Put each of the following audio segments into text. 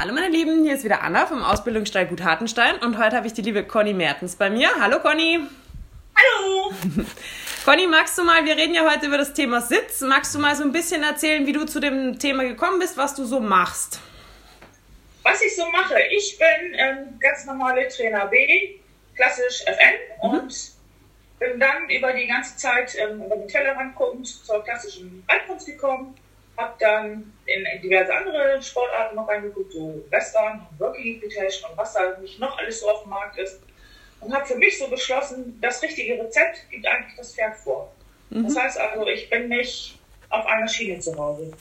Hallo meine Lieben, hier ist wieder Anna vom Ausbildungsstall Gut Hartenstein und heute habe ich die liebe Conny Mertens bei mir. Hallo Conny. Hallo. Conny, magst du mal, wir reden ja heute über das Thema Sitz, magst du mal so ein bisschen erzählen, wie du zu dem Thema gekommen bist, was du so machst? Was ich so mache, ich bin ähm, ganz normale Trainer B, klassisch FN mhm. und bin dann über die ganze Zeit ähm, über den Tellerrand guckend zur klassischen Reitkunst gekommen habe dann in, diverse andere Sportarten noch reingeguckt, so Western, Working Equitation und was da nicht noch alles so auf dem Markt ist. Und habe für mich so beschlossen, das richtige Rezept gibt eigentlich das Pferd vor. Mhm. Das heißt also, ich bin nicht auf einer Schiene zu Hause.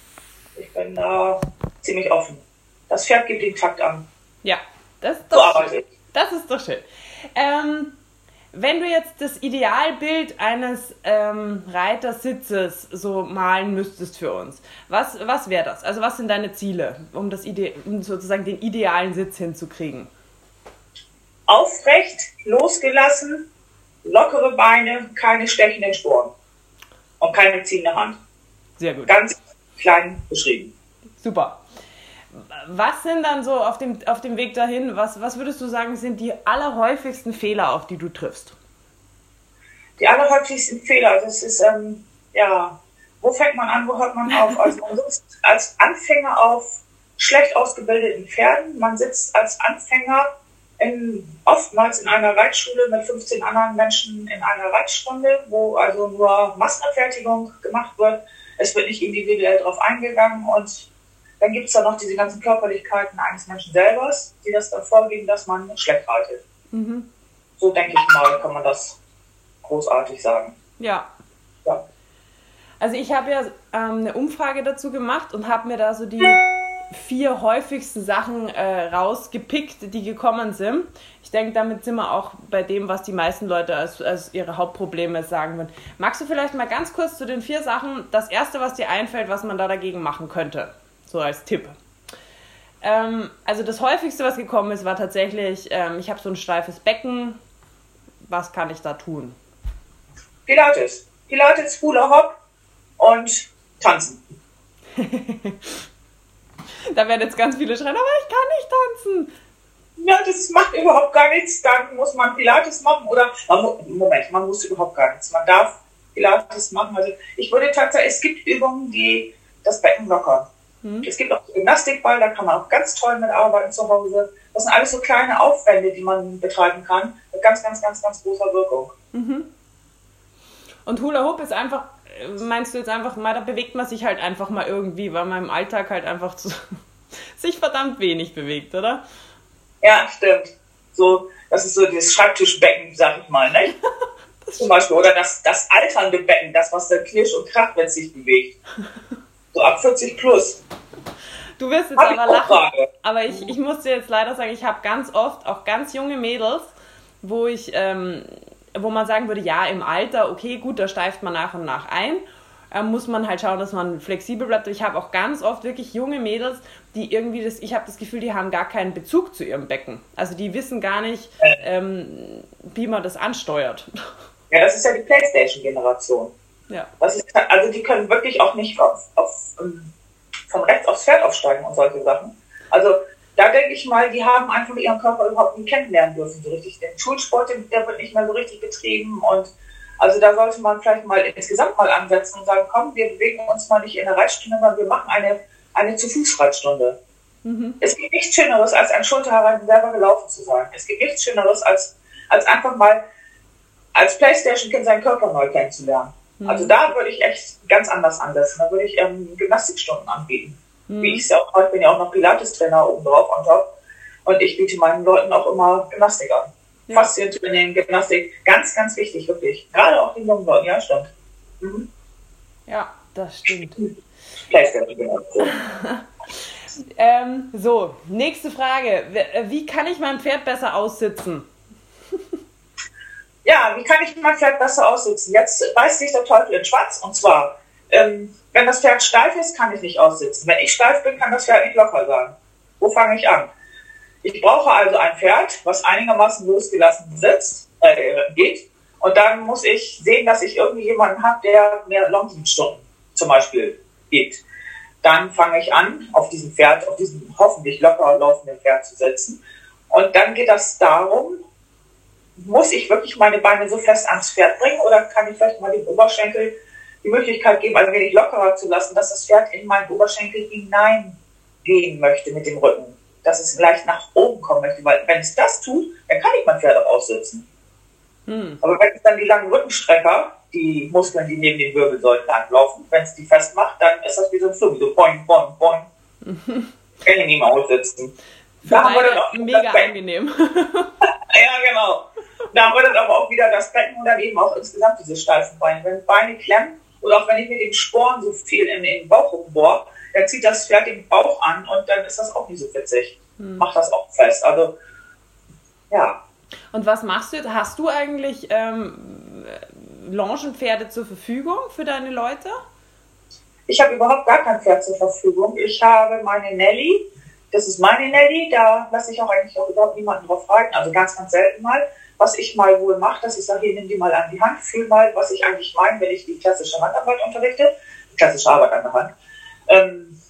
Ich bin da ziemlich offen. Das Pferd gibt den Takt an. Ja, das ist doch so schön. Das ist doch schön. Ähm, wenn du jetzt das Idealbild eines ähm, Reitersitzes so malen müsstest für uns, was, was wäre das? Also was sind deine Ziele, um, das Ide um sozusagen den idealen Sitz hinzukriegen? Aufrecht, losgelassen, lockere Beine, keine stechenden Sporen und keine ziehende Hand. Sehr gut. Ganz klein beschrieben. Super was sind dann so auf dem, auf dem Weg dahin, was, was würdest du sagen, sind die allerhäufigsten Fehler, auf die du triffst? Die allerhäufigsten Fehler, das ist, ähm, ja, wo fängt man an, wo hört man auf? Also man sitzt als Anfänger auf schlecht ausgebildeten Pferden, man sitzt als Anfänger in, oftmals in einer Reitschule mit 15 anderen Menschen in einer Reitstunde, wo also nur Massenabfertigung gemacht wird. Es wird nicht individuell darauf eingegangen und dann gibt es da noch diese ganzen Körperlichkeiten eines Menschen selber, die das dann vorgeben, dass man schlecht reitet. Mhm. So denke ich mal, kann man das großartig sagen. Ja. ja. Also ich habe ja ähm, eine Umfrage dazu gemacht und habe mir da so die vier häufigsten Sachen äh, rausgepickt, die gekommen sind. Ich denke, damit sind wir auch bei dem, was die meisten Leute als, als ihre Hauptprobleme sagen würden. Magst du vielleicht mal ganz kurz zu den vier Sachen, das erste, was dir einfällt, was man da dagegen machen könnte? So als Tipp. Ähm, also das häufigste, was gekommen ist, war tatsächlich, ähm, ich habe so ein steifes Becken. Was kann ich da tun? Pilates. Pilates, Hula Hop und tanzen. da werden jetzt ganz viele schreien, aber ich kann nicht tanzen. Ja, das macht überhaupt gar nichts. Dann muss man Pilates machen oder Moment, man muss überhaupt gar nichts. Man darf Pilates machen. Also ich würde tatsächlich, es gibt Übungen, die das Becken lockern. Mhm. Es gibt auch Gymnastikball, da kann man auch ganz toll mitarbeiten zu Hause. Das sind alles so kleine Aufwände, die man betreiben kann, mit ganz, ganz, ganz, ganz großer Wirkung. Mhm. Und Hula Hoop ist einfach, meinst du jetzt einfach mal, da bewegt man sich halt einfach mal irgendwie, weil man im Alltag halt einfach zu, sich verdammt wenig bewegt, oder? Ja, stimmt. So, das ist so das Schreibtischbecken, sag ich mal, ne? Zum Beispiel. Oder das, das alternde Becken, das, was dann knirscht und kracht, wenn es sich bewegt. So ab 40 plus. Du wirst jetzt Hab aber lachen. Frage. Aber ich, ich muss dir jetzt leider sagen, ich habe ganz oft auch ganz junge Mädels, wo ich, ähm, wo man sagen würde, ja, im Alter, okay, gut, da steift man nach und nach ein. Äh, muss man halt schauen, dass man flexibel bleibt. Ich habe auch ganz oft wirklich junge Mädels, die irgendwie das, ich habe das Gefühl, die haben gar keinen Bezug zu ihrem Becken. Also die wissen gar nicht, ähm, wie man das ansteuert. Ja, das ist ja die Playstation-Generation. Ja. Ist, also die können wirklich auch nicht auf, auf, von rechts aufs Pferd aufsteigen und solche Sachen. Also da denke ich mal, die haben einfach ihren Körper überhaupt nicht kennenlernen dürfen, so richtig. Den Schulsport, der wird nicht mehr so richtig betrieben und also da sollte man vielleicht mal insgesamt mal ansetzen und sagen, komm, wir bewegen uns mal nicht in der Reitstunde, sondern wir machen eine, eine Zu-Fuß-Reitstunde. Mhm. Es gibt nichts Schöneres, als ein Schulterherein selber gelaufen zu sein. Es gibt nichts Schöneres, als, als einfach mal als Playstation-Kind seinen Körper neu kennenzulernen. Mhm. Also da würde ich echt ganz anders ansetzen. Da würde ich ähm, Gymnastikstunden anbieten. Mhm. Wie ich es ja auch heute bin ja auch noch Pilates-Trainer oben drauf on top. Und ich biete meinen Leuten auch immer Gymnastik an. Ja. Faszientraining, Gymnastik, ganz, ganz wichtig, wirklich. Gerade auch den jungen Leuten, ja, stimmt. Mhm. Ja, das stimmt. ähm, so, nächste Frage. Wie kann ich mein Pferd besser aussitzen? Ja, wie kann ich mein Pferd besser aussitzen? Jetzt beißt sich der Teufel in Schwarz und zwar, ähm, wenn das Pferd steif ist, kann ich nicht aussitzen. Wenn ich steif bin, kann das Pferd nicht locker sein. Wo fange ich an? Ich brauche also ein Pferd, was einigermaßen losgelassen sitzt, äh, geht. Und dann muss ich sehen, dass ich irgendwie jemanden habe, der mir Longitude-Stunden zum Beispiel gibt. dann fange ich an, auf diesem Pferd, auf diesem hoffentlich locker laufenden Pferd zu sitzen. Und dann geht das darum, muss ich wirklich meine Beine so fest ans Pferd bringen oder kann ich vielleicht mal den Oberschenkel die Möglichkeit geben, ein wenig lockerer zu lassen, dass das Pferd in meinen Oberschenkel hineingehen möchte mit dem Rücken. Dass es leicht nach oben kommen möchte. Weil wenn es das tut, dann kann ich mein Pferd auch aussitzen. Hm. Aber wenn es dann die langen Rückenstrecker, die Muskeln, die neben den Wirbelsäulen langlaufen, wenn es die festmacht, dann ist das wie so ein Flug, so boing, boing, boing. kann ich nicht mehr aussitzen. Für da haben wir dann auch mega angenehm. ja, genau. Da haben wir dann aber auch wieder das Becken und dann eben auch insgesamt diese steifen Beine. Wenn Beine klemmen oder auch wenn ich mit den Sporen so viel in, in den Bauch rumbohre, dann zieht das Pferd den Bauch an und dann ist das auch nicht so witzig. Hm. Macht das auch fest. Also, ja. Und was machst du jetzt? Hast du eigentlich ähm, Longenpferde zur Verfügung für deine Leute? Ich habe überhaupt gar kein Pferd zur Verfügung. Ich habe meine Nelly, das ist meine Nelly, da lasse ich auch eigentlich auch überhaupt niemanden drauf reiten, also ganz, ganz selten mal. Was ich mal wohl mache, dass ich sage, hier, nimm die mal an die Hand, fühl mal, was ich eigentlich meine, wenn ich die klassische Handarbeit unterrichte, klassische Arbeit an der Hand. Ähm,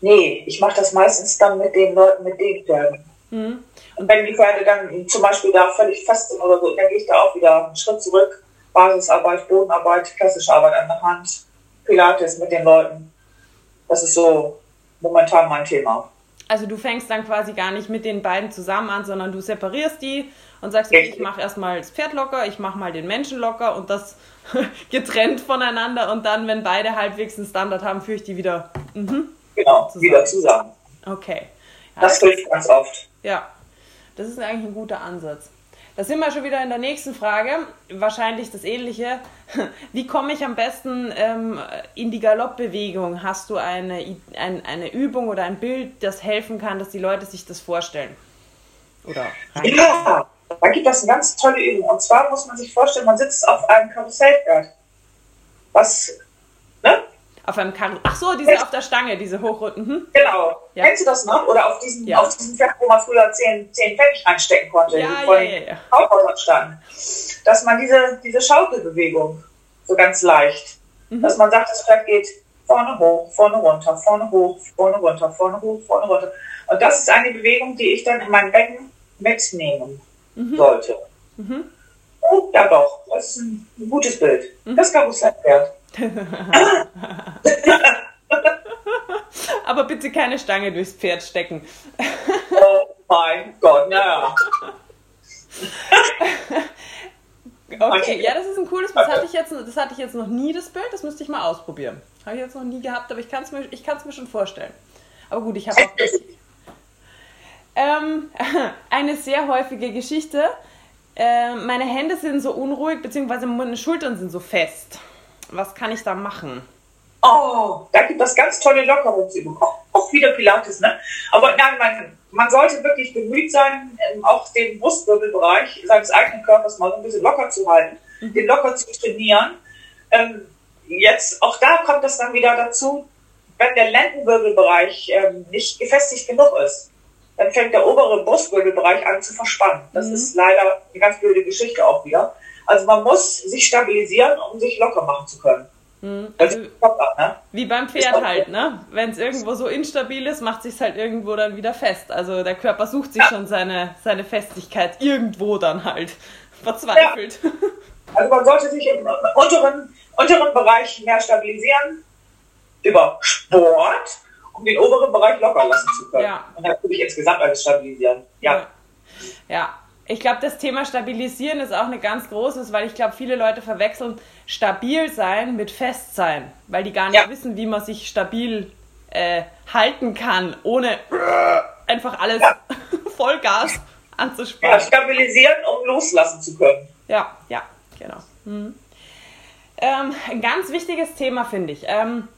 nee, ich mache das meistens dann mit den Leuten, mit den Pferden. Mhm. Und wenn die Pferde dann zum Beispiel da völlig fest sind oder so, dann gehe ich da auch wieder einen Schritt zurück. Basisarbeit, Bodenarbeit, klassische Arbeit an der Hand, Pilates mit den Leuten. Das ist so momentan mein Thema. Also du fängst dann quasi gar nicht mit den beiden zusammen an, sondern du separierst die und sagst, okay, ich mache erstmal das Pferd locker, ich mache mal den Menschen locker und das getrennt voneinander und dann, wenn beide halbwegs einen Standard haben, führe ich die wieder mhm, genau, zusammen. wieder zusammen. Okay. Ja, das hilft ganz oft. Ja, das ist eigentlich ein guter Ansatz. Da sind wir schon wieder in der nächsten Frage. Wahrscheinlich das ähnliche. Wie komme ich am besten ähm, in die Galoppbewegung? Hast du eine, ein, eine Übung oder ein Bild, das helfen kann, dass die Leute sich das vorstellen? Oder ja, da gibt es eine ganz tolle Übung. Und zwar muss man sich vorstellen, man sitzt auf einem Karussellpferd. Was, ne? Auf einem Karussell. Ach so, diese auf der Stange, diese hochroten. Mhm. Genau. Ja. Kennst du das noch? Oder auf diesem, ja. auf diesem Pferd, wo man früher 10, 10 Pfennig reinstecken konnte, ja, die vor ja, ja, ja. standen. Dass man diese, diese Schaukelbewegung so ganz leicht, mhm. dass man sagt, das Pferd geht vorne hoch, vorne runter, vorne hoch, vorne runter, vorne hoch, vorne runter. Und das ist eine Bewegung, die ich dann in mein Becken mitnehmen mhm. sollte. Mhm. Oh, ja doch, das ist ein, ein gutes Bild. Mhm. Das Karussellpferd. Aber bitte keine Stange durchs Pferd stecken. oh mein Gott, naja. Okay, ja, das ist ein cooles Bild. Das hatte ich jetzt, das hatte ich jetzt noch nie, das Bild. Das müsste ich mal ausprobieren. Habe ich jetzt noch nie gehabt, aber ich kann es mir, mir schon vorstellen. Aber gut, ich habe auch. Ähm, eine sehr häufige Geschichte. Äh, meine Hände sind so unruhig, beziehungsweise meine Schultern sind so fest. Was kann ich da machen? Oh, da gibt es ganz tolle Lockerungsübungen. Auch wieder Pilates, ne? Aber nein, man, man sollte wirklich bemüht sein, ähm, auch den Brustwirbelbereich seines eigenen Körpers mal so ein bisschen locker zu halten, mhm. den locker zu trainieren. Ähm, jetzt, auch da kommt es dann wieder dazu, wenn der Lendenwirbelbereich ähm, nicht gefestigt genug ist, dann fängt der obere Brustwirbelbereich an zu verspannen. Das mhm. ist leider eine ganz blöde Geschichte auch wieder. Also man muss sich stabilisieren, um sich locker machen zu können. Mhm. Also, ab, ne? Wie beim Pferd halt, ne? Wenn es irgendwo so instabil ist, macht sich halt irgendwo dann wieder fest. Also der Körper sucht sich ja. schon seine, seine Festigkeit irgendwo dann halt. Verzweifelt. Ja. Also man sollte sich im unteren, unteren Bereich mehr stabilisieren über Sport, um den oberen Bereich locker lassen zu können. Ja. Und natürlich insgesamt alles stabilisieren. Ja. ja. Ich glaube, das Thema Stabilisieren ist auch eine ganz großes, weil ich glaube, viele Leute verwechseln stabil sein mit fest sein, weil die gar nicht ja. wissen, wie man sich stabil äh, halten kann, ohne einfach alles ja. Vollgas anzuspannen. Ja, stabilisieren, um loslassen zu können. Ja, ja, genau. Mhm. Ähm, ein ganz wichtiges Thema finde ich. Ähm,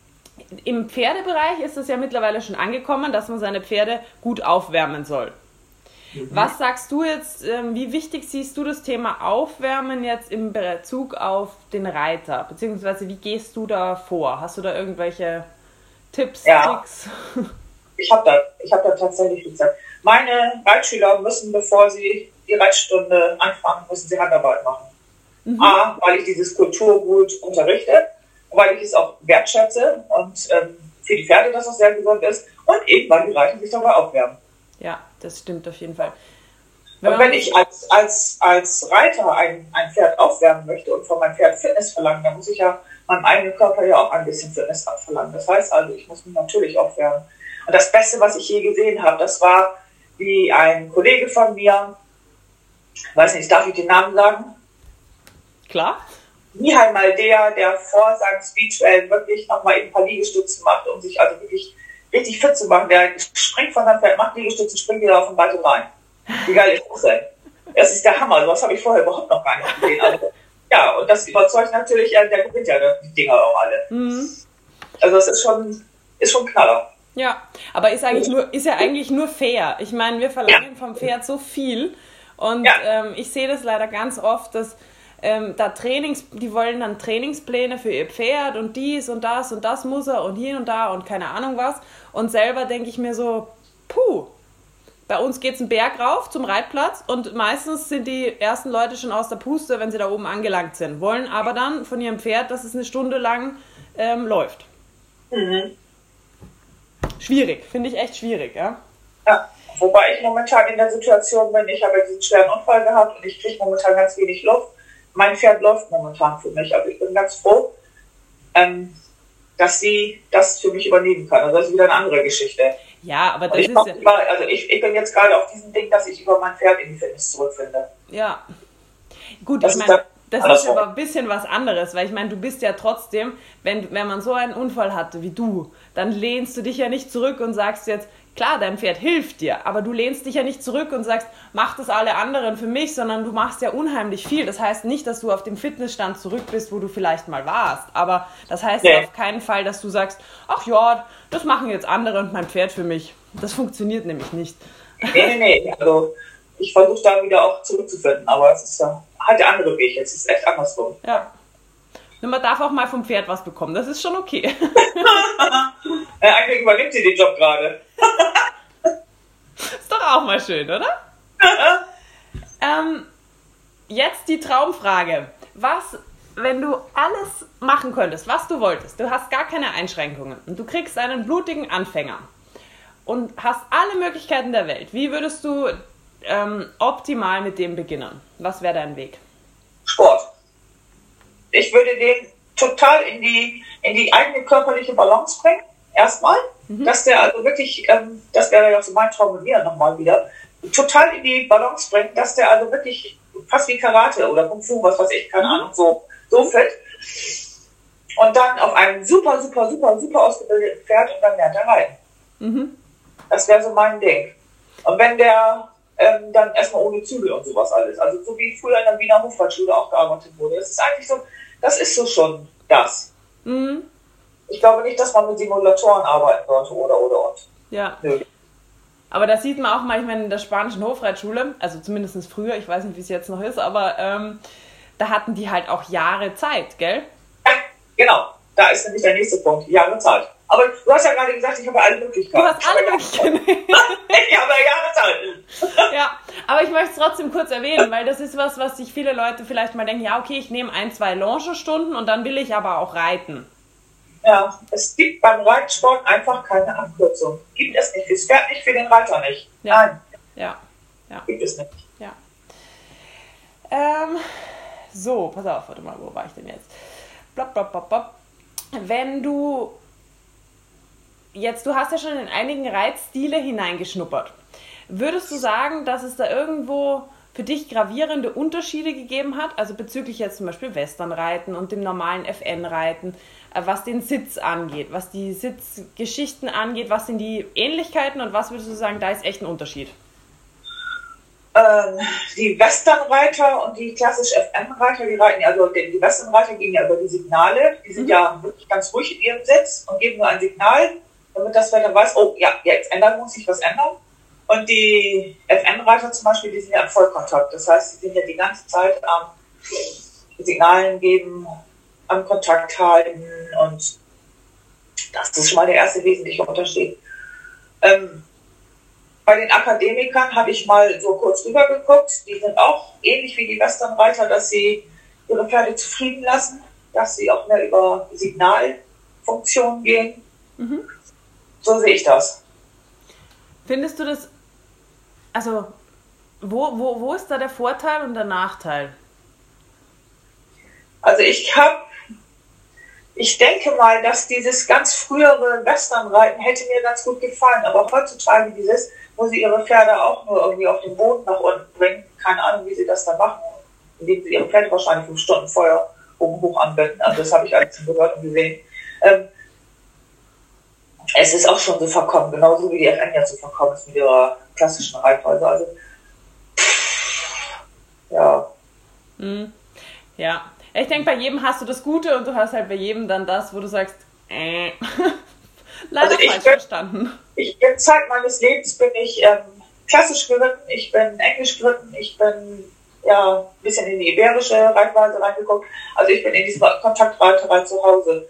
Im Pferdebereich ist es ja mittlerweile schon angekommen, dass man seine Pferde gut aufwärmen soll. Mhm. Was sagst du jetzt, ähm, wie wichtig siehst du das Thema Aufwärmen jetzt im Bezug auf den Reiter? Beziehungsweise wie gehst du da vor? Hast du da irgendwelche Tipps, ja. Tricks? Ich habe da, hab da tatsächlich gesagt. Meine Reitschüler müssen, bevor sie die Reitstunde anfangen, müssen sie Handarbeit machen. Mhm. A, weil ich dieses Kulturgut unterrichte, weil ich es auch wertschätze und ähm, für die Pferde, dass das sehr gesund ist und eben, weil die Reiter sich dabei aufwärmen. Ja, das stimmt auf jeden Fall. Wenn und wenn ich als, als, als Reiter ein, ein Pferd aufwärmen möchte und von meinem Pferd Fitness verlangen, dann muss ich ja meinem eigenen Körper ja auch ein bisschen Fitness abverlangen. Das heißt also, ich muss mich natürlich aufwärmen. Und das Beste, was ich je gesehen habe, das war, wie ein Kollege von mir, weiß nicht, darf ich den Namen sagen? Klar. Mihai Maldea, der vor seinem Speechwellen wirklich nochmal ein paar Liegestützen macht, um sich also wirklich richtig fit zu machen. Der springt von seinem Pferd, macht Liegestützen, springt wieder auf den Ball rein. Wie geil ist das denn? Das ist der Hammer. Das habe ich vorher überhaupt noch gar nicht gesehen. Also, ja, und das überzeugt natürlich, der gewinnt ja die Dinger auch alle. Mhm. Also das ist schon, ist schon knaller. Ja, aber ist eigentlich nur, ist ja eigentlich nur fair. Ich meine, wir verlangen ja. vom Pferd so viel und ja. ähm, ich sehe das leider ganz oft, dass ähm, da Trainings, die wollen dann Trainingspläne für ihr Pferd und dies und das und das muss er und hier und da und keine Ahnung was. Und selber denke ich mir so, puh, bei uns geht es einen Berg rauf zum Reitplatz und meistens sind die ersten Leute schon aus der Puste, wenn sie da oben angelangt sind, wollen aber dann von ihrem Pferd, dass es eine Stunde lang ähm, läuft. Mhm. Schwierig, finde ich echt schwierig, ja. Ja, wobei ich momentan in der Situation bin, ich habe diesen schweren Unfall gehabt und ich kriege momentan ganz wenig Luft. Mein Pferd läuft momentan für mich, aber ich bin ganz froh, ähm, dass sie das für mich übernehmen kann. Also das ist wieder eine andere Geschichte. Ja, aber das ist ja... Über, also ich, ich bin jetzt gerade auf diesem Ding, dass ich über mein Pferd in die Fitness zurückfinde. Ja. Gut, das ich meine, das ist aber ein bisschen was anderes, weil ich meine, du bist ja trotzdem, wenn, wenn man so einen Unfall hatte wie du, dann lehnst du dich ja nicht zurück und sagst jetzt, klar, dein Pferd hilft dir, aber du lehnst dich ja nicht zurück und sagst, mach das alle anderen für mich, sondern du machst ja unheimlich viel. Das heißt nicht, dass du auf dem Fitnessstand zurück bist, wo du vielleicht mal warst, aber das heißt nee. auf keinen Fall, dass du sagst, ach ja, das machen jetzt andere und mein Pferd für mich. Das funktioniert nämlich nicht. Nee, nee, nee. Also ich versuche da wieder auch zurückzufinden, aber es ist ja halt der andere Weg. Es ist echt andersrum. Ja. Und man darf auch mal vom Pferd was bekommen. Das ist schon okay. ja, eigentlich übernimmt sie den Job gerade. ist doch auch mal schön, oder? ähm, jetzt die Traumfrage. Was, wenn du alles machen könntest, was du wolltest, du hast gar keine Einschränkungen und du kriegst einen blutigen Anfänger und hast alle Möglichkeiten der Welt, wie würdest du ähm, optimal mit dem beginnen? Was wäre dein Weg? Sport. Ich würde den total in die, in die eigene körperliche Balance bringen, erstmal. Mhm. Dass der also wirklich, ähm, das wäre ja so mein Traum mit mir nochmal wieder, total in die Balance bringen, dass der also wirklich fast wie Karate oder Kung Fu, was weiß ich, keine mhm. Ahnung, so, so fit. Und dann auf einem super, super, super, super ausgebildeten Pferd und dann lernt er reiten. Mhm. Das wäre so mein Ding. Und wenn der ähm, dann erstmal ohne Zügel und sowas alles. Also so wie früher in der Wiener Hofreitschule auch gearbeitet wurde. Das ist eigentlich so, das ist so schon das. Mhm. Ich glaube nicht, dass man mit Simulatoren arbeiten sollte oder oder und. Ja. Nö. Aber das sieht man auch manchmal in der spanischen Hofreitschule, also zumindest früher, ich weiß nicht, wie es jetzt noch ist, aber ähm, da hatten die halt auch Jahre Zeit, gell? Ja, genau. Da ist nämlich der nächste Punkt, Jahre Zeit. Aber du hast ja gerade gesagt, ich habe alle Möglichkeiten. Du hast alle Möglichkeiten. ich habe Jahre Zeit. ja, aber ich möchte es trotzdem kurz erwähnen, weil das ist was, was sich viele Leute vielleicht mal denken, ja, okay, ich nehme ein, zwei Longestunden und dann will ich aber auch reiten. Ja, es gibt beim Reitsport einfach keine Abkürzung. Gibt es nicht. Es fährt nicht für den Reiter nicht. Ja. Nein. Ja. ja. Gibt es nicht. Ja. Ähm, so, pass auf, warte mal, wo war ich denn jetzt? Blop, blop, blop, blop. Wenn du jetzt, du hast ja schon in einigen Reitstile hineingeschnuppert. Würdest du sagen, dass es da irgendwo für dich gravierende Unterschiede gegeben hat? Also bezüglich jetzt zum Beispiel Westernreiten und dem normalen FN-Reiten, äh, was den Sitz angeht, was die Sitzgeschichten angeht, was sind die Ähnlichkeiten und was würdest du sagen, da ist echt ein Unterschied? Ähm, die Westernreiter und die klassisch FN-Reiter, die reiten, also die Westernreiter gehen ja über die Signale, die sind mhm. ja wirklich ganz ruhig in ihrem Sitz und geben nur ein Signal damit das Pferd dann weiß, oh ja, jetzt ändern muss sich was ändern. Und die FN-Reiter zum Beispiel, die sind ja im Vollkontakt. Das heißt, sie sind ja die ganze Zeit am Signalen geben, am Kontakt halten und das ist schon mal der erste wesentliche Unterschied. Ähm, bei den Akademikern habe ich mal so kurz rüber geguckt. Die sind auch ähnlich wie die Westernreiter, dass sie ihre Pferde zufrieden lassen, dass sie auch mehr über Signalfunktionen gehen. Mhm. So sehe ich das. Findest du das, also wo, wo, wo ist da der Vorteil und der Nachteil? Also ich habe, ich denke mal, dass dieses ganz frühere Westernreiten hätte mir ganz gut gefallen, aber heutzutage dieses, wo sie ihre Pferde auch nur irgendwie auf den Boden nach unten bringen, keine Ahnung, wie sie das dann machen, indem sie ihre Pferde wahrscheinlich fünf Stunden Feuer oben hoch anwenden, also das habe ich alles gehört und gesehen. Ähm, es ist auch schon so verkommen, genauso wie die FN ja so verkommen ist mit ihrer klassischen Reitweise. Also, ja. Mhm. Ja, ich denke, bei jedem hast du das Gute und du hast halt bei jedem dann das, wo du sagst, äh, leider also falsch bin, verstanden. Ich bin Zeit meines Lebens bin ich ähm, klassisch geritten, ich bin englisch geritten, ich bin ja ein bisschen in die iberische Reitweise reingeguckt. Also ich bin in dieser Kontaktreiterei zu Hause.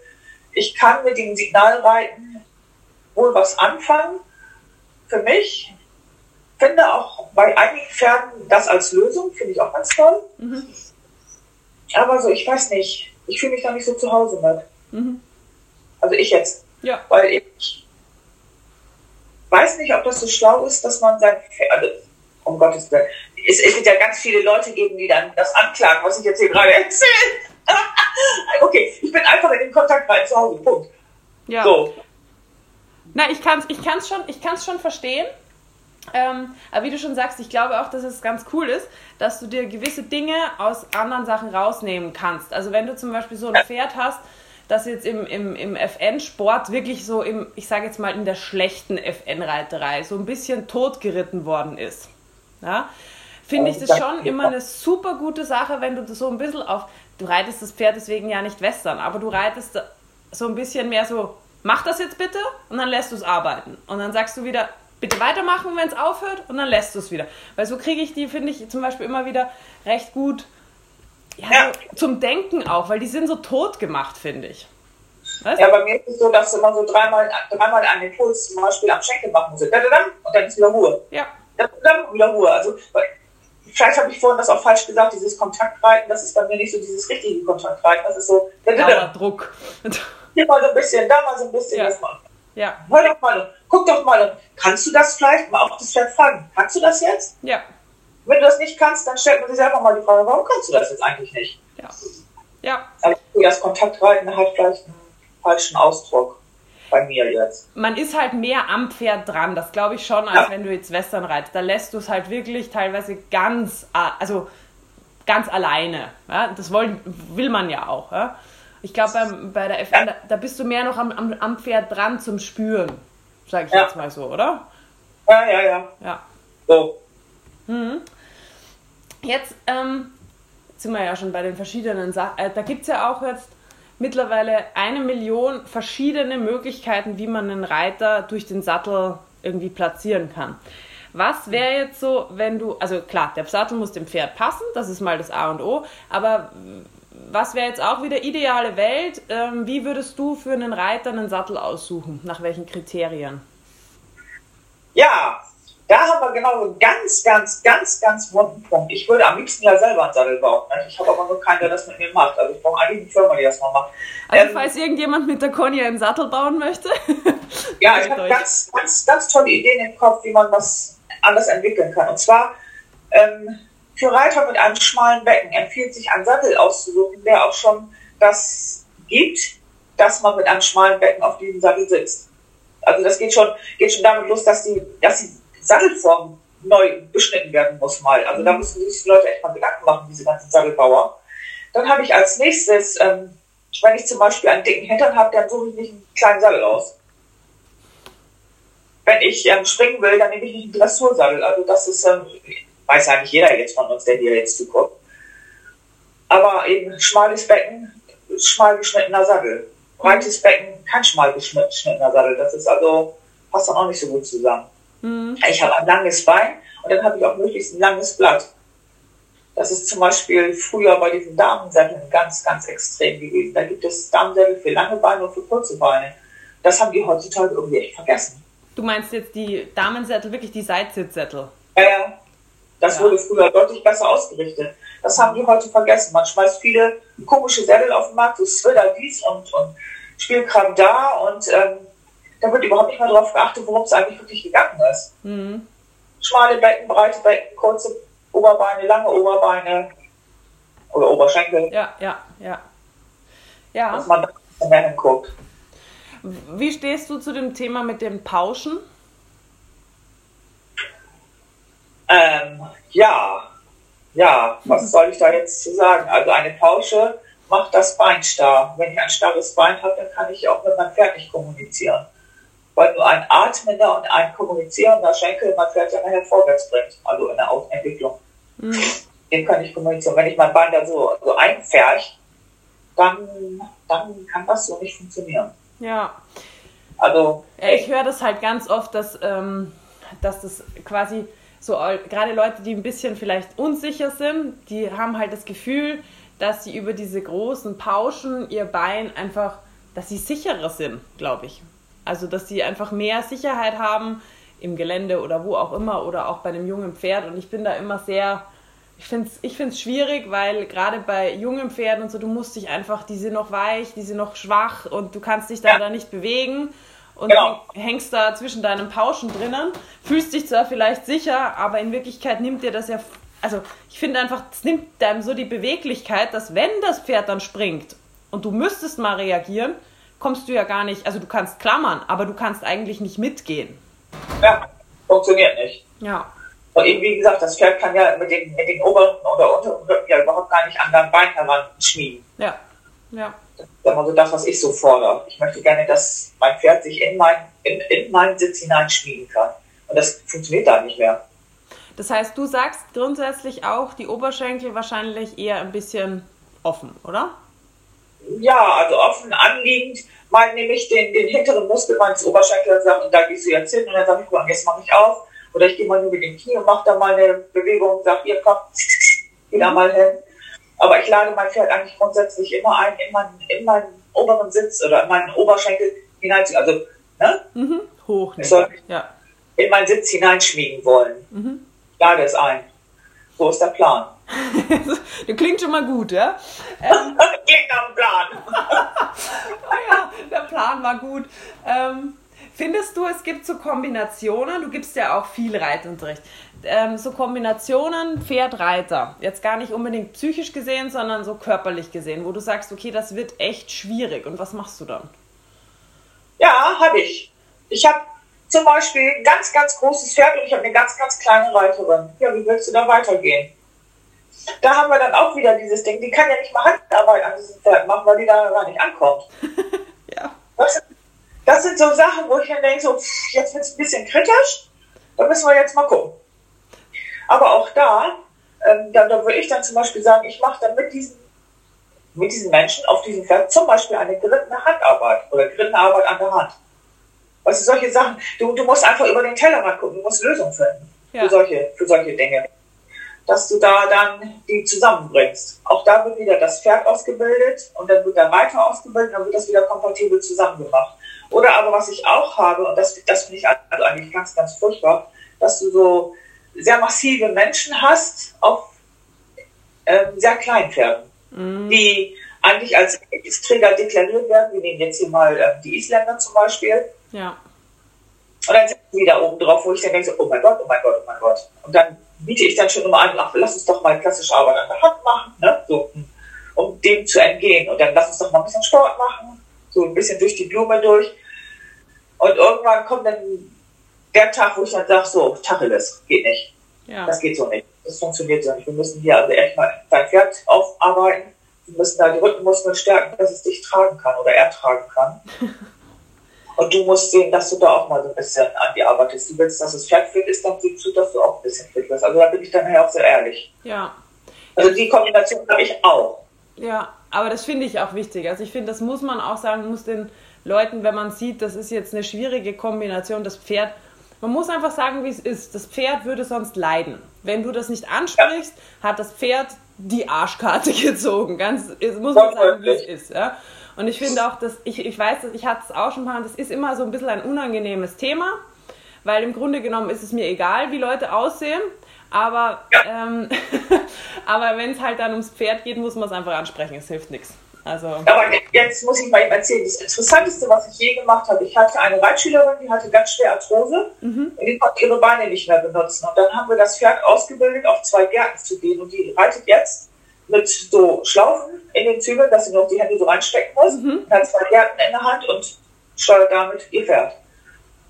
Ich kann mit dem Signalreiten wohl was anfangen. Für mich finde auch bei einigen Pferden das als Lösung, finde ich auch ganz toll. Mhm. Aber so, ich weiß nicht, ich fühle mich da nicht so zu Hause mit. Mhm. Also ich jetzt. Ja. Weil ich weiß nicht, ob das so schlau ist, dass man sein Pferd, also, um Gottes Willen, es, es wird ja ganz viele Leute geben, die dann das anklagen, was ich jetzt hier gerade erzähle. okay, ich bin einfach in den Kontakt rein zu Hause, Punkt. Ja. So. Na, ich kann es ich kann's schon, schon verstehen. Ähm, aber wie du schon sagst, ich glaube auch, dass es ganz cool ist, dass du dir gewisse Dinge aus anderen Sachen rausnehmen kannst. Also wenn du zum Beispiel so ein Pferd hast, das jetzt im, im, im FN-Sport wirklich so im, ich sage jetzt mal in der schlechten FN-Reiterei so ein bisschen totgeritten worden ist. Ja? Finde ich das schon immer eine super gute Sache, wenn du so ein bisschen auf, du reitest das Pferd deswegen ja nicht Western, aber du reitest so ein bisschen mehr so, mach das jetzt bitte und dann lässt du es arbeiten. Und dann sagst du wieder, bitte weitermachen, wenn es aufhört und dann lässt du es wieder. Weil so kriege ich die, finde ich, zum Beispiel immer wieder recht gut ja, ja. So zum Denken auch, weil die sind so tot gemacht, finde ich. Weißt? Ja, bei mir ist es so, dass immer so dreimal, dreimal einen Impuls zum Beispiel am Schenkel machen musst. Und dann ist wieder Ruhe. Ja. Dann wieder Ruhe. Also, vielleicht habe ich vorhin das auch falsch gesagt, dieses Kontaktreiten, das ist bei mir nicht so dieses richtige Kontaktreiten. Das ist so. Druck. Hier mal so ein bisschen, da mal so ein bisschen. Ja. Das mal. Ja. Hör doch mal, guck doch mal, kannst du das vielleicht? Mal auch das Pferd fragen, kannst du das jetzt? Ja. Wenn du das nicht kannst, dann stellt man sich einfach mal die Frage, warum kannst du das jetzt eigentlich nicht? Ja. Ja. Aber das Kontaktreiten hat vielleicht einen falschen Ausdruck bei mir jetzt. Man ist halt mehr am Pferd dran, das glaube ich schon, als ja. wenn du jetzt Western reitest. Da lässt du es halt wirklich teilweise ganz, also ganz alleine. Ja? Das wollen, will man ja auch. Ja? Ich glaube, bei der FN, da, da, bist du mehr noch am, am, am Pferd dran zum Spüren, sage ich ja. jetzt mal so, oder? Ja, ja, ja. Ja. So. Mhm. Jetzt ähm, sind wir ja schon bei den verschiedenen Sachen. Äh, da gibt es ja auch jetzt mittlerweile eine Million verschiedene Möglichkeiten, wie man einen Reiter durch den Sattel irgendwie platzieren kann. Was wäre jetzt so, wenn du, also klar, der Sattel muss dem Pferd passen, das ist mal das A und O, aber was wäre jetzt auch wieder ideale Welt? Ähm, wie würdest du für einen Reiter einen Sattel aussuchen? Nach welchen Kriterien? Ja, da haben wir genau einen ganz, ganz, ganz, ganz wunden Punkt. Ich würde am liebsten ja selber einen Sattel bauen. Ne? Ich habe aber nur keinen, der das mit mir macht. Also ich brauche eigentlich eine Firma, die das mal macht. Also ähm, falls irgendjemand mit der Conny einen Sattel bauen möchte. ja, ich habe ganz, ganz, ganz tolle Ideen im Kopf, wie man was anders entwickeln kann. Und zwar ähm, für Reiter mit einem schmalen Becken empfiehlt sich ein Sattel auszusuchen, der auch schon das gibt, dass man mit einem schmalen Becken auf diesem Sattel sitzt. Also das geht schon, geht schon damit los, dass die, dass die Sattelform neu beschnitten werden muss mal. Also da müssen sich die Leute echt mal Gedanken machen, diese ganzen Sattelbauer. Dann habe ich als nächstes, ähm, wenn ich zum Beispiel einen dicken Hintern habe, dann suche ich nicht einen kleinen Sattel aus. Wenn ich ähm, springen will, dann nehme ich nicht einen Dressursattel. Also das ist ähm, weiß nicht jeder jetzt von uns, der hier jetzt zuguckt. Aber eben schmales Becken, schmal geschnittener Sattel. Breites Becken, kein schmal geschnittener Sattel. Das ist also, passt dann auch nicht so gut zusammen. Mhm. Ich habe ein langes Bein und dann habe ich auch möglichst ein langes Blatt. Das ist zum Beispiel früher bei diesen Damensätteln ganz, ganz extrem gewesen. Da gibt es Damensättel für lange Beine und für kurze Beine. Das haben die heutzutage irgendwie echt vergessen. Du meinst jetzt die Damensättel, wirklich die Seitssitzsättel? Ja, ja. Das ja. wurde früher deutlich besser ausgerichtet. Das haben die heute vergessen. Man schmeißt viele komische Sättel auf den Markt, so Thriller dies und, und Spielkram da und ähm, da wird überhaupt nicht mehr darauf geachtet, worum es eigentlich wirklich gegangen ist. Mhm. Schmale Becken, breite Becken, kurze Oberbeine, lange Oberbeine oder Oberschenkel. Ja, ja, ja. Ja. Dass man da mehr hinguckt. Wie stehst du zu dem Thema mit dem Pauschen? Ähm, ja, ja, was soll ich da jetzt zu sagen? Also eine Pausche macht das Bein starr. Wenn ich ein starres Bein habe, dann kann ich auch mit meinem Pferd nicht kommunizieren. Weil nur ein atmender und ein kommunizierender Schenkel mein Pferd ja nachher vorwärts bringt, also in der Entwicklung. Mhm. Den kann ich kommunizieren. Wenn ich mein Bein da so, so einfärche, dann, dann kann das so nicht funktionieren. Ja. Also. Ich höre das halt ganz oft, dass, ähm, dass das quasi so, gerade Leute, die ein bisschen vielleicht unsicher sind, die haben halt das Gefühl, dass sie über diese großen Pauschen ihr Bein einfach, dass sie sicherer sind, glaube ich. Also, dass sie einfach mehr Sicherheit haben im Gelände oder wo auch immer oder auch bei einem jungen Pferd. Und ich bin da immer sehr, ich finde es ich find's schwierig, weil gerade bei jungen Pferden und so, du musst dich einfach, die sind noch weich, die sind noch schwach und du kannst dich da, ja. da nicht bewegen und genau. hängst da zwischen deinen Pauschen drinnen, fühlst dich zwar vielleicht sicher, aber in Wirklichkeit nimmt dir das ja, also ich finde einfach, es nimmt einem so die Beweglichkeit, dass wenn das Pferd dann springt und du müsstest mal reagieren, kommst du ja gar nicht, also du kannst klammern, aber du kannst eigentlich nicht mitgehen. Ja, funktioniert nicht. Ja. Und eben, wie gesagt, das Pferd kann ja mit den, mit den oberen oder unteren Rücken ja überhaupt gar nicht an dein Bein heran schmieden. Ja, ja. Das ist immer so das, was ich so fordere. Ich möchte gerne, dass mein Pferd sich in, mein, in, in meinen Sitz hineinschmiegen kann. Und das funktioniert da nicht mehr. Das heißt, du sagst grundsätzlich auch, die Oberschenkel wahrscheinlich eher ein bisschen offen, oder? Ja, also offen, anliegend. Mal nehme ich den, den hinteren Muskel meines Oberschenkels und sage, da gehst du jetzt hin und dann sage ich, guck mal, jetzt mache ich auf. Oder ich gehe mal nur mit dem Knie und mache da mal eine Bewegung und sage, ihr kommt, geh da mal hin. Aber ich lade mein Pferd eigentlich grundsätzlich immer ein, in meinen, in meinen oberen Sitz oder in meinen Oberschenkel hinein, also ne? Mhm. Hoch. ja. In meinen Sitz hineinschmiegen wollen. Mhm. Ich lade es ein. So ist der Plan. das klingt schon mal gut, ja? Ähm, klingt am Plan. ja, der Plan war gut. Ähm, findest du, es gibt so Kombinationen, du gibst ja auch viel Reitunterricht, ähm, so Kombinationen Pferd-Reiter, jetzt gar nicht unbedingt psychisch gesehen, sondern so körperlich gesehen, wo du sagst, okay, das wird echt schwierig und was machst du dann? Ja, habe ich. Ich habe zum Beispiel ein ganz, ganz großes Pferd und ich habe eine ganz, ganz kleine Reiterin. Ja, wie willst du da weitergehen? Da haben wir dann auch wieder dieses Ding, die kann ja nicht mal Handarbeit an diesem Pferd machen, weil die da gar nicht ankommt. ja. Das, das, sind so Sachen, wo ich dann denke, so, jetzt wird es ein bisschen kritisch, da müssen wir jetzt mal gucken. Aber auch da, ähm, da, da würde ich dann zum Beispiel sagen, ich mache dann mit diesen, mit diesen Menschen auf diesem Pferd zum Beispiel eine gerittene Handarbeit oder gerittene Arbeit an der Hand. Also solche Sachen, du, du musst einfach über den Tellerrand gucken, du musst Lösungen finden ja. für, solche, für solche Dinge. Dass du da dann die zusammenbringst. Auch da wird wieder das Pferd ausgebildet und dann wird der Reiter ausgebildet und dann wird das wieder kompatibel zusammengemacht. Oder aber was ich auch habe, und das, das finde ich also eigentlich ganz, ganz furchtbar, dass du so sehr massive Menschen hast auf ähm, sehr kleinen Pferden, mhm. die eigentlich als Träger deklariert werden. Wir nehmen jetzt hier mal äh, die Isländer zum Beispiel. Ja. Und dann sind sie da oben drauf, wo ich dann denke, so, oh mein Gott, oh mein Gott, oh mein Gott. Und dann biete ich dann schon immer an, ach, lass uns doch mal klassische Arbeit an der Hand machen, ne? so, um dem zu entgehen. Und dann lass uns doch mal ein bisschen Sport machen, so ein bisschen durch die Blume durch. Und irgendwann kommt dann der Tag, wo ich dann sage, so, Tacheles, geht nicht. Ja. Das geht so nicht. Das funktioniert so nicht. Wir müssen hier also echt mal dein Pferd aufarbeiten. Wir müssen da die Rückenmuskeln stärken, dass es dich tragen kann oder er tragen kann. Und du musst sehen, dass du da auch mal so ein bisschen an die arbeitest. Du willst, dass das Pferd fit ist, dann siehst du, dass du auch ein bisschen fit wirst. Also da bin ich dann auch sehr ehrlich. Ja. Also die Kombination habe ich auch. Ja, aber das finde ich auch wichtig. Also ich finde, das muss man auch sagen, muss den Leuten, wenn man sieht, das ist jetzt eine schwierige Kombination, das Pferd man muss einfach sagen, wie es ist. Das Pferd würde sonst leiden. Wenn du das nicht ansprichst, ja. hat das Pferd die Arschkarte gezogen. Ganz, muss man sagen, wie es ist. Ja? Und ich finde auch, dass ich, ich weiß, dass ich hatte es auch schon mal, das ist immer so ein bisschen ein unangenehmes Thema, weil im Grunde genommen ist es mir egal, wie Leute aussehen. Aber, ja. ähm, aber wenn es halt dann ums Pferd geht, muss man es einfach ansprechen. Es hilft nichts. Also. Aber jetzt muss ich mal eben erzählen, das Interessanteste, was ich je gemacht habe, ich hatte eine Reitschülerin, die hatte ganz schwer Arthrose mhm. und die konnte ihre Beine nicht mehr benutzen. Und dann haben wir das Pferd ausgebildet, auf zwei Gärten zu gehen. Und die reitet jetzt mit so Schlaufen in den Zügeln, dass sie noch die Hände so reinstecken muss, mhm. hat zwei Gärten in der Hand und steuert damit ihr Pferd.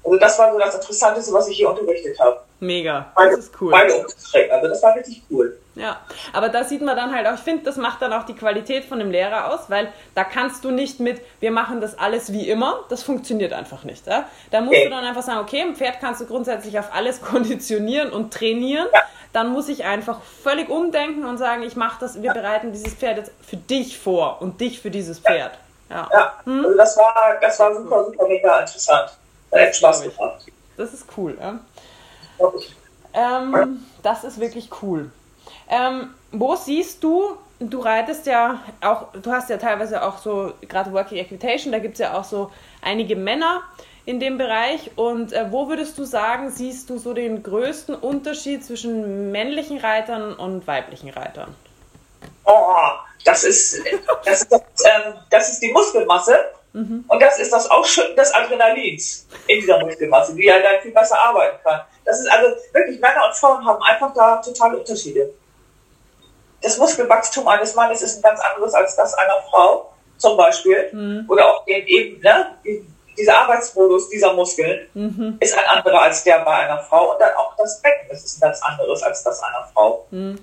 Also das war so das Interessanteste, was ich hier unterrichtet habe. Mega, das ist cool. Beide also das war richtig cool. Ja, aber da sieht man dann halt auch, ich finde, das macht dann auch die Qualität von dem Lehrer aus, weil da kannst du nicht mit, wir machen das alles wie immer, das funktioniert einfach nicht. Ja? Da musst du dann einfach sagen, okay, ein Pferd kannst du grundsätzlich auf alles konditionieren und trainieren. Dann muss ich einfach völlig umdenken und sagen, ich mache das, wir bereiten dieses Pferd jetzt für dich vor und dich für dieses Pferd. Ja, ja. Hm? also das war, das war super, super mega interessant. Das hat Spaß gemacht. Das ist cool, ja. Ähm, das ist wirklich cool. Ähm, wo siehst du, du reitest ja auch, du hast ja teilweise auch so, gerade Working Equitation, da gibt es ja auch so einige Männer in dem Bereich. Und äh, wo würdest du sagen, siehst du so den größten Unterschied zwischen männlichen Reitern und weiblichen Reitern? Oh, das ist, das ist, das, ähm, das ist die Muskelmasse. Mhm. Und das ist das Ausschütten des Adrenalins in dieser Muskelmasse, die ja dann viel besser arbeiten kann. Das ist also wirklich, Männer und Frauen haben einfach da totale Unterschiede das Muskelwachstum eines Mannes ist ein ganz anderes als das einer Frau, zum Beispiel. Mhm. Oder auch eben, ne, dieser Arbeitsmodus dieser Muskeln mhm. ist ein anderer als der bei einer Frau. Und dann auch das Becken ist ein ganz anderes als das einer Frau. Mhm.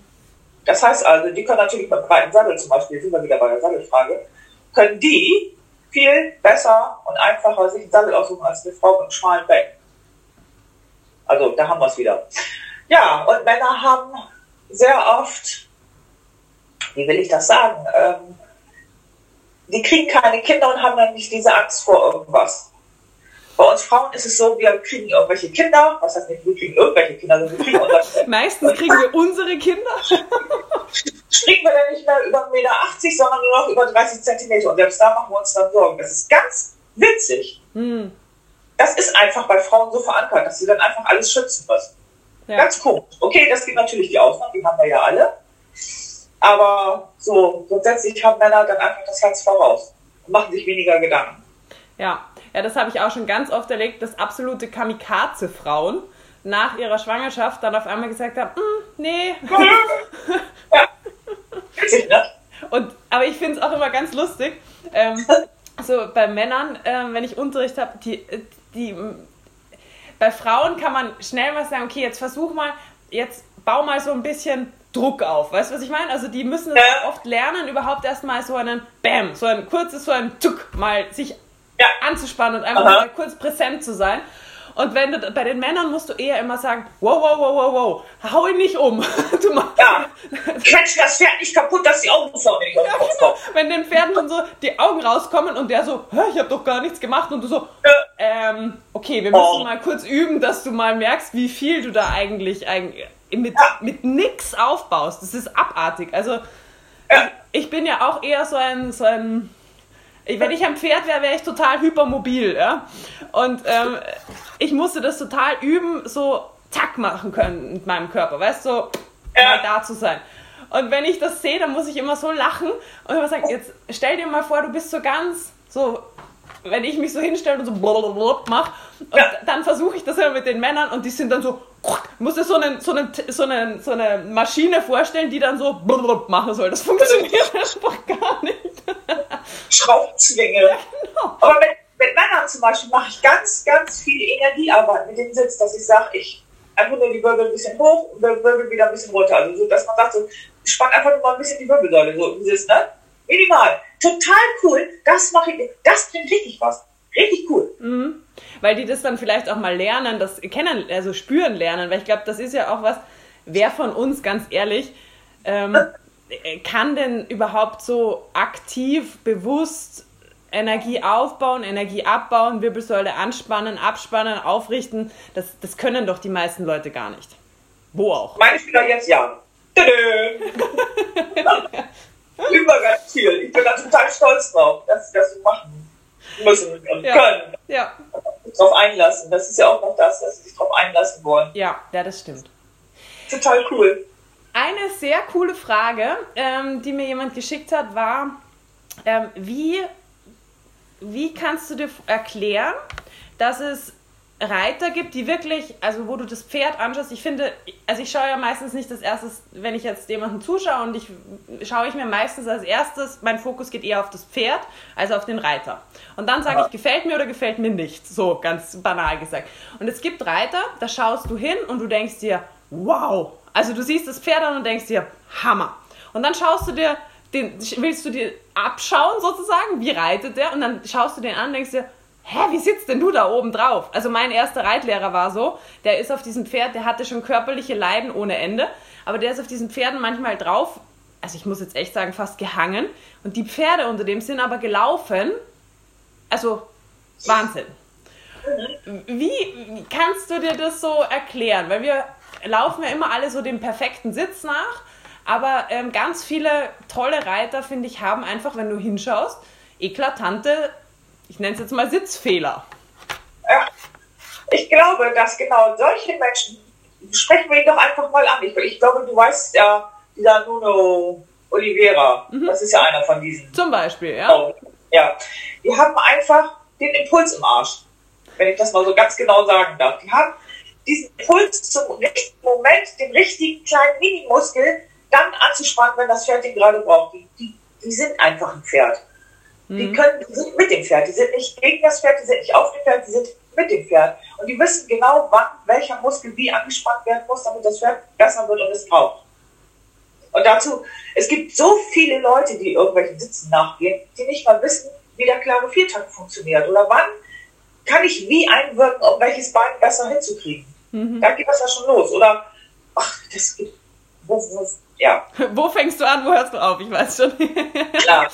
Das heißt also, die können natürlich beim breiten Sattel zum Beispiel, sind wir wieder bei der Sattelfrage, können die viel besser und einfacher sich einen Sattel aussuchen als eine Frau mit einem schmalen Becken. Also da haben wir es wieder. Ja, und Männer haben sehr oft wie will ich das sagen? Ähm, die kriegen keine Kinder und haben dann nicht diese Angst vor irgendwas. Bei uns Frauen ist es so, wir kriegen irgendwelche Kinder, was heißt nicht, wir kriegen irgendwelche Kinder, sondern wir kriegen unsere Meistens kriegen wir unsere Kinder. Springen wir dann nicht mehr über 1,80 Meter, sondern nur noch über 30 Zentimeter. Und selbst da machen wir uns dann Sorgen. Das ist ganz witzig. Hm. Das ist einfach bei Frauen so verankert, dass sie dann einfach alles schützen müssen. Ja. Ganz komisch. Okay, das gibt natürlich die Ausnahmen, die haben wir ja alle. Aber so, grundsätzlich haben Männer dann einfach das Herz voraus und machen sich weniger Gedanken. Ja, ja, das habe ich auch schon ganz oft erlebt, dass absolute Kamikaze-Frauen nach ihrer Schwangerschaft dann auf einmal gesagt haben, hm, nee. ja. Ne? Und, aber ich finde es auch immer ganz lustig, ähm, so bei Männern, äh, wenn ich Unterricht habe, die, die, bei Frauen kann man schnell mal sagen, okay, jetzt versuch mal, jetzt bau mal so ein bisschen Druck auf. Weißt du, was ich meine? Also die müssen ja. oft lernen, überhaupt erstmal so einen Bam, so ein kurzes, so ein Tuck mal sich ja. anzuspannen und einfach mal kurz präsent zu sein. Und wenn du, bei den Männern musst du eher immer sagen, wow, wow, wow, wow, wow, hau ihn nicht um. Du machst, ja, quetsch das Pferd nicht kaputt, dass die Augen so nicht ja, genau. Wenn den Pferden schon so die Augen rauskommen und der so, ich habe doch gar nichts gemacht und du so, ja. ähm, okay, wir müssen oh. mal kurz üben, dass du mal merkst, wie viel du da eigentlich, eigentlich mit, ja. mit nix aufbaust. Das ist abartig. Also ja. ich, bin ja auch eher so ein, so ein wenn ich am Pferd wäre, wäre ich total hypermobil, ja. Und ähm, ich musste das total üben, so zack machen können mit meinem Körper, weißt du, so ja. da zu sein. Und wenn ich das sehe, dann muss ich immer so lachen und immer sagen, jetzt stell dir mal vor, du bist so ganz so wenn ich mich so hinstelle und so mache, und ja. dann versuche ich das immer mit den Männern und die sind dann so, muss dir so, einen, so, einen, so, einen, so eine Maschine vorstellen, die dann so machen soll. Das funktioniert einfach gar nicht. Schraubzwinge. Ja, genau. Aber mit, mit Männern zum Beispiel mache ich ganz, ganz viel Energiearbeit mit dem Sitz, dass ich sage, ich einfach nur die Wirbel ein bisschen hoch und die Wirbel wieder ein bisschen runter. Also so, dass man sagt, so, spann einfach nur mal ein bisschen die Wirbelsäule so im Sitz, ne? Minimal. Total cool. Das mache ich. Das bringt richtig was. Richtig cool. Mhm. Weil die das dann vielleicht auch mal lernen, das kennen, also spüren lernen. Weil ich glaube, das ist ja auch was, wer von uns, ganz ehrlich, ähm, kann denn überhaupt so aktiv, bewusst Energie aufbauen, Energie abbauen, Wirbelsäule anspannen, abspannen, aufrichten? Das, das können doch die meisten Leute gar nicht. Wo auch. Meine Spieler jetzt ja. Über ganz viel. Ich bin da total stolz drauf, dass sie das so machen müssen und ja. können. Ja. Drauf einlassen. Das ist ja auch noch das, dass sie sich drauf einlassen wollen. Ja, ja, das stimmt. Total cool. Eine sehr coole Frage, ähm, die mir jemand geschickt hat, war, ähm, wie, wie kannst du dir erklären, dass es Reiter gibt, die wirklich, also wo du das Pferd anschaust, ich finde, also ich schaue ja meistens nicht das erstes, wenn ich jetzt jemanden zuschaue und ich schaue ich mir meistens als erstes, mein Fokus geht eher auf das Pferd als auf den Reiter. Und dann sage ich, gefällt mir oder gefällt mir nicht, so ganz banal gesagt. Und es gibt Reiter, da schaust du hin und du denkst dir, wow, also du siehst das Pferd an und denkst dir, Hammer. Und dann schaust du dir, den, willst du dir abschauen sozusagen, wie reitet der? Und dann schaust du den an und denkst dir, hä, wie sitzt denn du da oben drauf? Also mein erster Reitlehrer war so, der ist auf diesem Pferd, der hatte schon körperliche Leiden ohne Ende, aber der ist auf diesen Pferden manchmal drauf, also ich muss jetzt echt sagen, fast gehangen. Und die Pferde unter dem sind aber gelaufen, also Wahnsinn. Wie kannst du dir das so erklären? Weil wir laufen ja immer alle so dem perfekten Sitz nach, aber ähm, ganz viele tolle Reiter, finde ich, haben einfach, wenn du hinschaust, eklatante ich nenne es jetzt mal Sitzfehler. Ich glaube, dass genau solche Menschen, sprechen wir ihn doch einfach mal an. Ich, ich glaube, du weißt ja, dieser Nuno Oliveira, mhm. das ist ja einer von diesen. Zum Beispiel, ja. Oh, ja, die haben einfach den Impuls im Arsch, wenn ich das mal so ganz genau sagen darf. Die haben diesen Impuls zum richtigen Moment, den richtigen kleinen Minimuskel dann anzuspannen, wenn das Pferd ihn gerade braucht. Die, die, die sind einfach ein Pferd. Die mhm. können, die sind mit dem Pferd, die sind nicht gegen das Pferd, die sind nicht auf dem Pferd, die sind mit dem Pferd. Und die wissen genau, wann welcher Muskel wie angespannt werden muss, damit das Pferd besser wird und es braucht. Und dazu, es gibt so viele Leute, die irgendwelchen Sitzen nachgehen, die nicht mal wissen, wie der klare Viertakt funktioniert oder wann kann ich wie einwirken, um welches Bein besser hinzukriegen. Mhm. Da geht das ja schon los. Oder, ach, das gibt, wo, wo, ja. Wo fängst du an, wo hörst du auf? Ich weiß schon. ja,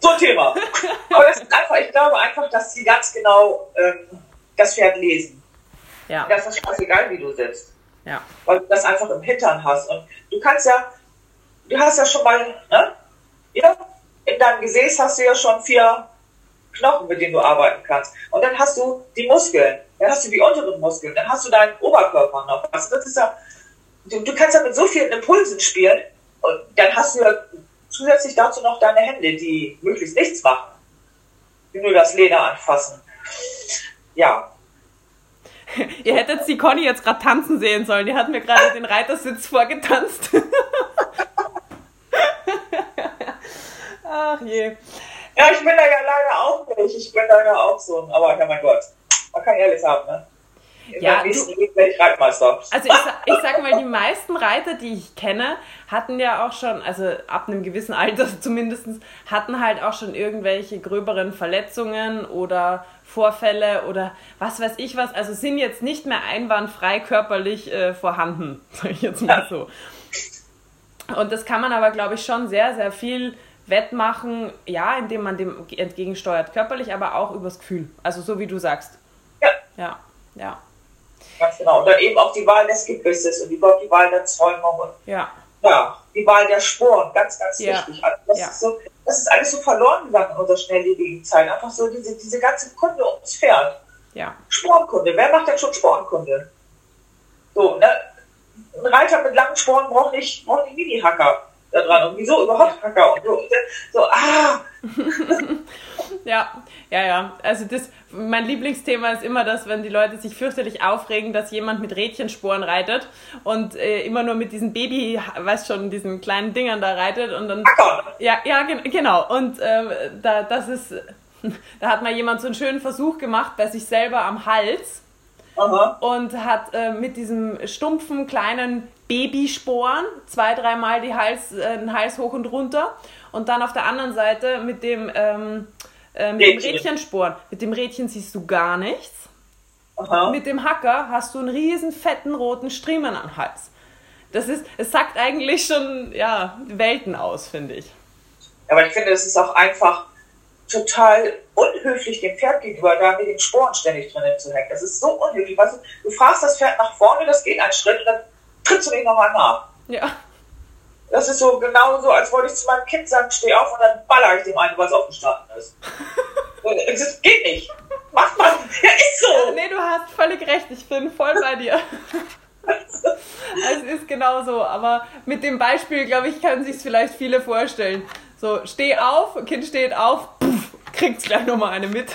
so ein Thema. Aber das ist einfach, ich glaube einfach, dass sie ganz genau ähm, das Pferd lesen. Ja. Und das ist scheißegal, wie du sitzt. Ja. Weil du das einfach im Hintern hast. Und du kannst ja, du hast ja schon mal, ne? Ja, in deinem Gesäß hast du ja schon vier Knochen, mit denen du arbeiten kannst. Und dann hast du die Muskeln, dann hast du die unteren Muskeln, dann hast du deinen Oberkörper noch. Also das ist ja, du, du kannst ja mit so vielen Impulsen spielen und dann hast du ja zusätzlich dazu noch deine Hände, die möglichst nichts machen, die nur das Leder anfassen. Ja. Ihr hättet die Conny jetzt gerade tanzen sehen sollen. Die hat mir gerade den Reitersitz vorgetanzt. Ach je. Ja, ich bin da ja leider auch nicht. Ich bin da ja auch so. Aber ja, mein Gott. Man kann alles haben, ne? Ja, du, Reitmeister. Also ich, ich sag mal, die meisten Reiter, die ich kenne, hatten ja auch schon, also ab einem gewissen Alter zumindest, hatten halt auch schon irgendwelche gröberen Verletzungen oder Vorfälle oder was weiß ich was. Also sind jetzt nicht mehr einwandfrei körperlich äh, vorhanden, sag ich jetzt mal so. Und das kann man aber, glaube ich, schon sehr, sehr viel wettmachen, ja, indem man dem entgegensteuert, körperlich, aber auch übers Gefühl. Also so wie du sagst. Ja. Ja, ja. Ganz genau. Und dann eben auch die Wahl des Gebisses und die, die Wahl der Zäumung und ja. ja, die Wahl der Sporen, ganz, ganz ja. wichtig. Also das, ja. ist so, das ist alles so verloren gegangen in unserer schnelllebigen Zeit. Einfach so diese, diese ganze Kunde ums Pferd. Ja. Sporenkunde. Wer macht denn schon Sporenkunde? So, ne? Ein Reiter mit langen Sporen braucht nicht, braucht nicht Mini-Hacker da dran. Und wieso überhaupt Hacker? Und so, so ah! ja, ja, ja. Also das, mein Lieblingsthema ist immer das, wenn die Leute sich fürchterlich aufregen, dass jemand mit Rädchensporen reitet und äh, immer nur mit diesen Baby, weißt schon, diesen kleinen Dingern da reitet und dann. Ja, ja, genau. Und äh, da, das ist, da hat mal jemand so einen schönen Versuch gemacht bei sich selber am Hals. Aha. Und hat äh, mit diesem stumpfen kleinen Babysporen zwei, dreimal die Hals, äh, den Hals hoch und runter und dann auf der anderen Seite mit dem ähm, äh, mit dem Rädchensporn. Mit dem Rädchen siehst du gar nichts. Aha. Mit dem Hacker hast du einen riesen fetten roten Striemen am Hals. Das ist, es sagt eigentlich schon ja, Welten aus, finde ich. Aber ich finde, es ist auch einfach total unhöflich dem Pferd gegenüber, da mit den Sporen ständig drinnen zu hängen. Das ist so unhöflich. Weißt du, du fragst das Pferd nach vorne, das geht einen Schritt und dann trittst du nicht nochmal nach. Ja. Das ist so genau so, als wollte ich zu meinem Kind sagen, steh auf und dann baller ich dem einen, weil es aufgestanden ist. das geht nicht. Macht man. Ja, ist so. Nee, du hast völlig recht. Ich bin voll bei dir. es ist genau so. Aber mit dem Beispiel, glaube ich, können sich vielleicht viele vorstellen. So, steh auf, Kind steht auf, puff, kriegt's gleich nochmal eine mit.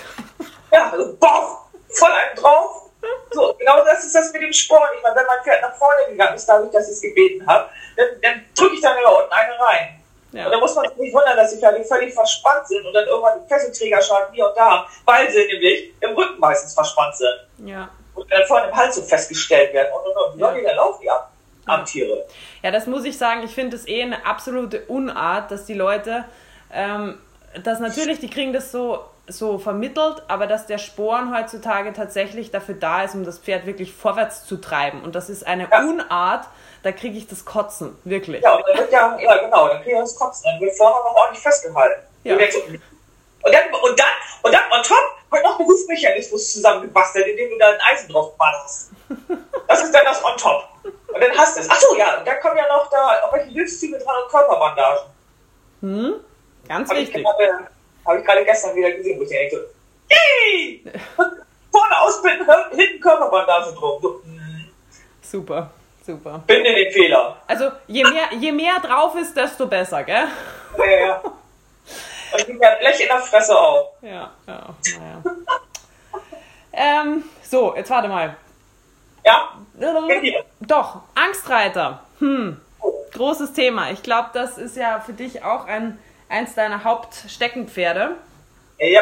Ja, also, boah, voll einen drauf. So, genau das ist das mit dem Sporn. Ich meine, wenn mein Pferd nach vorne gegangen ist, dadurch, dass ich es gebeten habe, dann, dann drücke ich dann da unten eine rein. Ja. Und dann muss man sich nicht wundern, dass die Pferde völlig verspannt sind und dann irgendwann die Fesselträgerschaden hier und da, weil sie nämlich im Rücken meistens verspannt sind. Ja. Und dann vorne im Hals so festgestellt werden und, und, und. Ja. dann laufen die ab. Amtiere. Ja, das muss ich sagen, ich finde es eh eine absolute Unart, dass die Leute, ähm, dass natürlich, die kriegen das so so vermittelt, aber dass der Sporen heutzutage tatsächlich dafür da ist, um das Pferd wirklich vorwärts zu treiben. Und das ist eine ja. Unart, da kriege ich das Kotzen, wirklich. Ja, und dann wird ja, ja genau, dann kriege ich das Kotzen, dann wird vorne noch ordentlich festgehalten. Ja. Und, dann, und, dann, und dann on top wird noch ein Rufmechanismus zusammengebastelt, indem du da ein Eisen drauf machst. Das ist dann das on top. Und dann hast du es. Achso, ja, und dann kommen ja noch da irgendwelche Hilfszüge dran und Körperbandagen. Hm, ganz Hab wichtig. Habe ich gerade gestern wieder gesehen, wo ich denke, so, yay! Vorne ausbinden, hinten Körperbandage drum. So, mm. Super, super. Binde den Fehler. Also je mehr, je mehr drauf ist, desto besser, gell? Ja, ja. Und je mehr Blech in der Fresse auch. Ja, ja, naja. ähm, so, jetzt warte mal. Ja? Doch, Angstreiter. Hm. Großes Thema. Ich glaube, das ist ja für dich auch ein eins deiner Hauptsteckenpferde. Ja.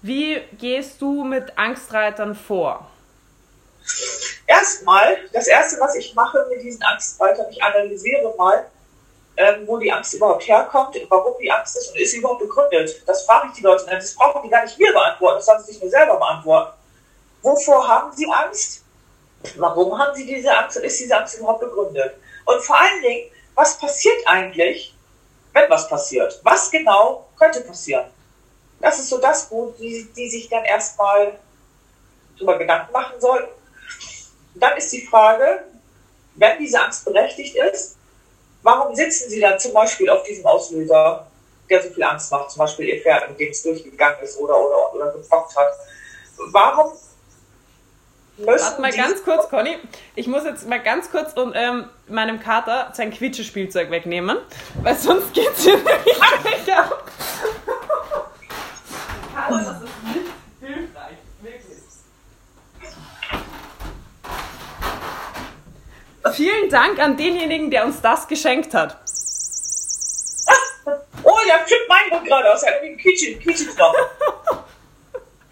Wie gehst du mit Angstreitern vor? Erstmal, das erste, was ich mache mit diesen Angstreitern, ich analysiere mal, ähm, wo die Angst überhaupt herkommt, warum die Angst ist und ist sie überhaupt begründet. Das frage ich die Leute. Das brauchen die gar nicht mir beantworten, das sollen sie sich nur selber beantworten. Wovor haben sie Angst? Warum haben sie diese Angst und ist diese Angst überhaupt begründet? Und vor allen Dingen, was passiert eigentlich, wenn was passiert. Was genau könnte passieren? Das ist so das, wo die, die sich dann erstmal darüber Gedanken machen sollten. Dann ist die Frage, wenn diese Angst berechtigt ist, warum sitzen sie dann zum Beispiel auf diesem Auslöser, der so viel Angst macht, zum Beispiel ihr Pferd, mit dem es durchgegangen ist oder, oder, oder gepfropft hat? Warum Warte mal ganz kurz, Conny. Ich muss jetzt mal ganz kurz um, ähm, meinem Kater sein Quietschespielzeug wegnehmen, weil sonst geht es hier nämlich nicht ab. Kater, das ist nicht hilfreich. Wirklich. Vielen Dank an denjenigen, der uns das geschenkt hat. Oh, der flippt mein Hund gerade aus. Er hat irgendwie einen Quietscheknochen.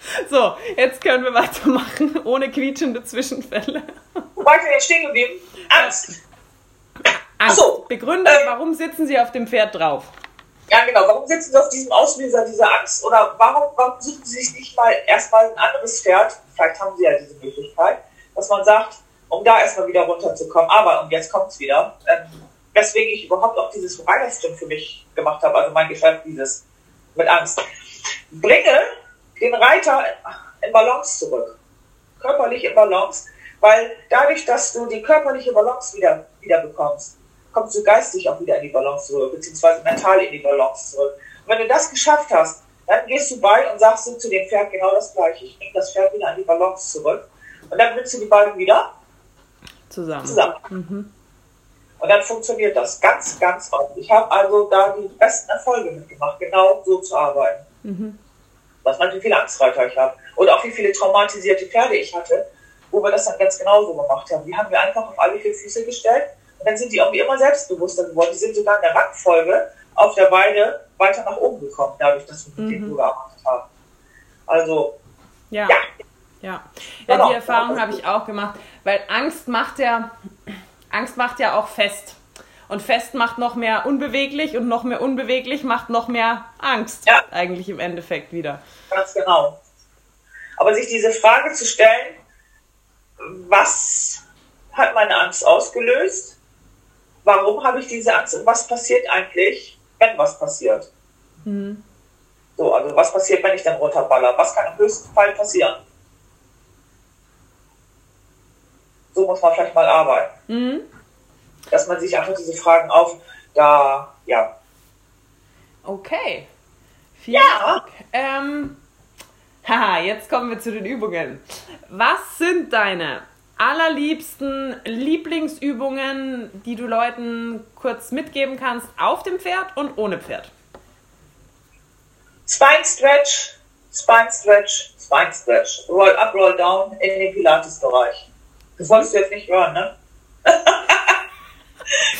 So, jetzt können wir weitermachen, ohne quietschende Zwischenfälle. Wo war ich denn jetzt stehen geblieben? Angst. Angst. So, Begründe, ähm, warum sitzen Sie auf dem Pferd drauf? Ja, genau. Warum sitzen Sie auf diesem Auslöser dieser Angst? Oder warum, warum suchen Sie sich nicht mal erstmal ein anderes Pferd? Vielleicht haben Sie ja diese Möglichkeit, dass man sagt, um da erstmal wieder runterzukommen. Aber, und jetzt kommt es wieder, ähm, weswegen ich überhaupt auch dieses Riderstim für mich gemacht habe, also mein Geschäft, dieses mit Angst. Bringe den Reiter in Balance zurück. Körperlich in Balance. Weil dadurch, dass du die körperliche Balance wieder, wieder bekommst, kommst du geistig auch wieder in die Balance zurück, beziehungsweise mental in die Balance zurück. Und wenn du das geschafft hast, dann gehst du bei und sagst du zu dem Pferd genau das Gleiche. Ich bringe das Pferd wieder an die Balance zurück. Und dann bringst du die beiden wieder zusammen. zusammen. Mhm. Und dann funktioniert das ganz, ganz oft. Ich habe also da die besten Erfolge mitgemacht, genau so zu arbeiten. Mhm was man, wie viele Angstreiter ich habe. Und auch wie viele traumatisierte Pferde ich hatte, wo wir das dann ganz genauso gemacht haben. Die haben wir einfach auf alle vier Füße gestellt und dann sind die irgendwie immer selbstbewusster geworden. Die sind sogar in der Rangfolge auf der Weide weiter nach oben gekommen, dadurch, dass wir mit mhm. denen so gearbeitet haben. Also, ja. Ja, ja. ja genau. die Erfahrung habe ich auch gemacht, weil Angst macht ja, Angst macht ja auch fest. Und fest macht noch mehr unbeweglich und noch mehr unbeweglich macht noch mehr Angst. Ja. Eigentlich im Endeffekt wieder. Ganz genau. Aber sich diese Frage zu stellen, was hat meine Angst ausgelöst? Warum habe ich diese Angst und was passiert eigentlich, wenn was passiert? Mhm. So, also was passiert, wenn ich dann runterballer? Was kann im höchsten Fall passieren? So muss man vielleicht mal arbeiten. Mhm dass man sich einfach diese Fragen auf, da, ja. Okay. Vielen ja. Ähm, haha, jetzt kommen wir zu den Übungen. Was sind deine allerliebsten Lieblingsübungen, die du Leuten kurz mitgeben kannst, auf dem Pferd und ohne Pferd? Spine Stretch, Spine Stretch, Spine Stretch. Roll up, roll down in den Pilates-Bereich. Das wolltest du jetzt nicht hören, ne?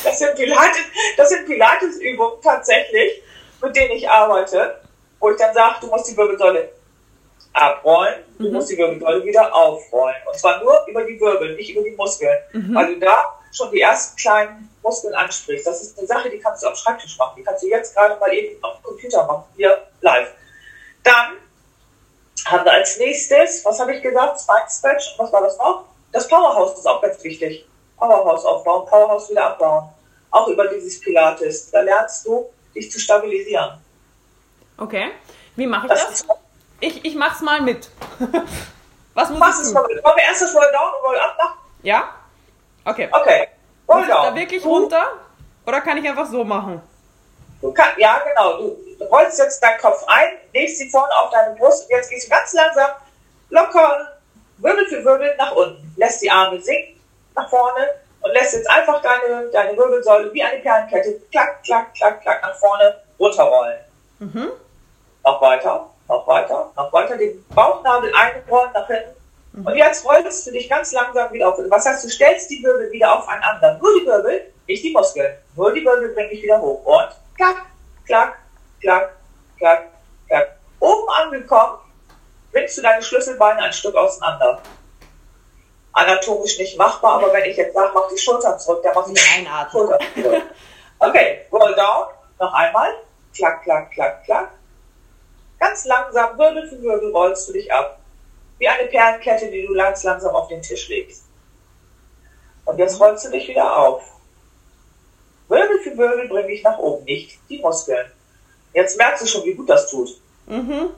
das sind Pilates, das sind Pilates-Übungen tatsächlich, mit denen ich arbeite, wo ich dann sage, du musst die Wirbelsäule abrollen, du mhm. musst die Wirbelsäule wieder aufrollen. Und zwar nur über die Wirbel, nicht über die Muskeln. Mhm. Weil du da schon die ersten kleinen Muskeln ansprichst. Das ist eine Sache, die kannst du am Schreibtisch machen. Die kannst du jetzt gerade mal eben auf dem Computer machen, hier live. Dann haben wir als nächstes, was habe ich gesagt? Spike Stretch. Was war das noch? Das Powerhouse ist auch ganz wichtig. Powerhouse aufbauen, Powerhouse wieder abbauen. Auch über dieses Pilates. Da lernst du, dich zu stabilisieren. Okay. Wie mache ich das? das? Ich, ich mach's mal mit. Was muss Machst ich tun? Mal Wollen wir erst das Roll Down und Roll Up machen? Ja? Okay. Okay. Roll muss Down. da wirklich runter? Oder kann ich einfach so machen? Du kannst, ja, genau. Du rollst jetzt deinen Kopf ein, legst sie vorne auf deine Brust und jetzt gehst du ganz langsam, locker, Wirbel für Wirbel nach unten. Lässt die Arme sinken nach vorne und lässt jetzt einfach deine, deine Wirbelsäule wie eine Perlenkette klack, klack, klack, klack nach vorne runterrollen. Mhm. Noch weiter noch weiter, noch weiter den Bauchnabel einrollen nach hinten. Mhm. Und jetzt rollst du dich ganz langsam wieder auf. Was heißt, du stellst die Wirbel wieder aufeinander. Nur die Wirbel, nicht die Muskeln. Nur die Wirbel bringe ich wieder hoch. Und klack, klack, klack, klack, klack. Oben angekommen, bringst du deine Schlüsselbeine ein Stück auseinander. Anatomisch nicht machbar, aber wenn ich jetzt sage, mach die Schultern zurück, dann mach ich einatmen. Schultern zurück. Okay, roll down, noch einmal. Klack, klack, klack, klack. Ganz langsam, Wirbel für Wirbel, rollst du dich ab. Wie eine Perlenkette, die du ganz langsam auf den Tisch legst. Und jetzt rollst du dich wieder auf. Wirbel für Wirbel bringe ich nach oben, nicht die Muskeln. Jetzt merkst du schon, wie gut das tut. Mhm.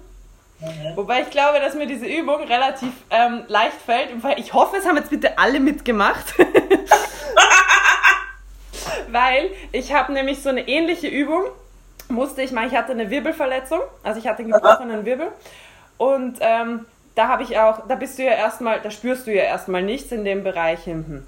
Mhm. Wobei ich glaube, dass mir diese Übung relativ ähm, leicht fällt. Weil ich hoffe, es haben jetzt bitte alle mitgemacht. weil ich habe nämlich so eine ähnliche Übung musste ich mal, ich hatte eine Wirbelverletzung, also ich hatte einen gebrochenen Wirbel und ähm, da habe ich auch, da bist du ja erstmal, da spürst du ja erstmal nichts in dem Bereich hinten.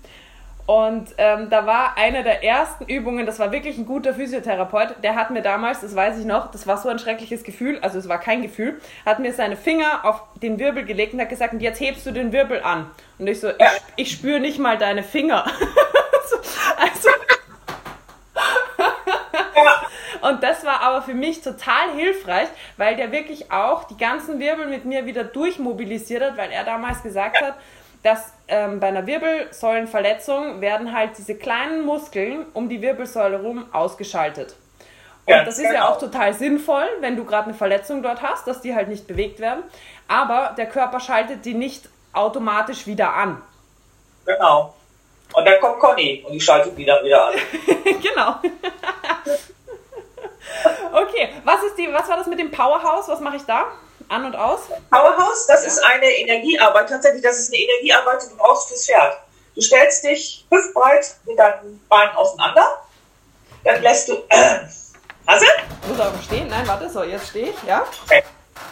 Und ähm, da war eine der ersten Übungen, das war wirklich ein guter Physiotherapeut, der hat mir damals, das weiß ich noch, das war so ein schreckliches Gefühl, also es war kein Gefühl, hat mir seine Finger auf den Wirbel gelegt und hat gesagt, und jetzt hebst du den Wirbel an. Und ich so, ich, ich spüre nicht mal deine Finger. also, und das war aber für mich total hilfreich, weil der wirklich auch die ganzen Wirbel mit mir wieder durchmobilisiert hat, weil er damals gesagt hat, dass ähm, bei einer Wirbelsäulenverletzung werden halt diese kleinen Muskeln um die Wirbelsäule rum ausgeschaltet. Und ja, das ist ja auch total sinnvoll, wenn du gerade eine Verletzung dort hast, dass die halt nicht bewegt werden. Aber der Körper schaltet die nicht automatisch wieder an. Genau. Und dann kommt Conny und die schaltet die dann wieder an. genau. Okay, was ist die, was war das mit dem Powerhouse? Was mache ich da? An und aus? Powerhouse, das ja. ist eine Energiearbeit. Tatsächlich, das ist eine Energiearbeit, die du brauchst fürs Pferd. Du stellst dich hüftbreit mit deinen Beinen auseinander. Dann lässt du. Äh, Hase? Muss aber stehen. Nein, warte, so, jetzt stehe ich, ja.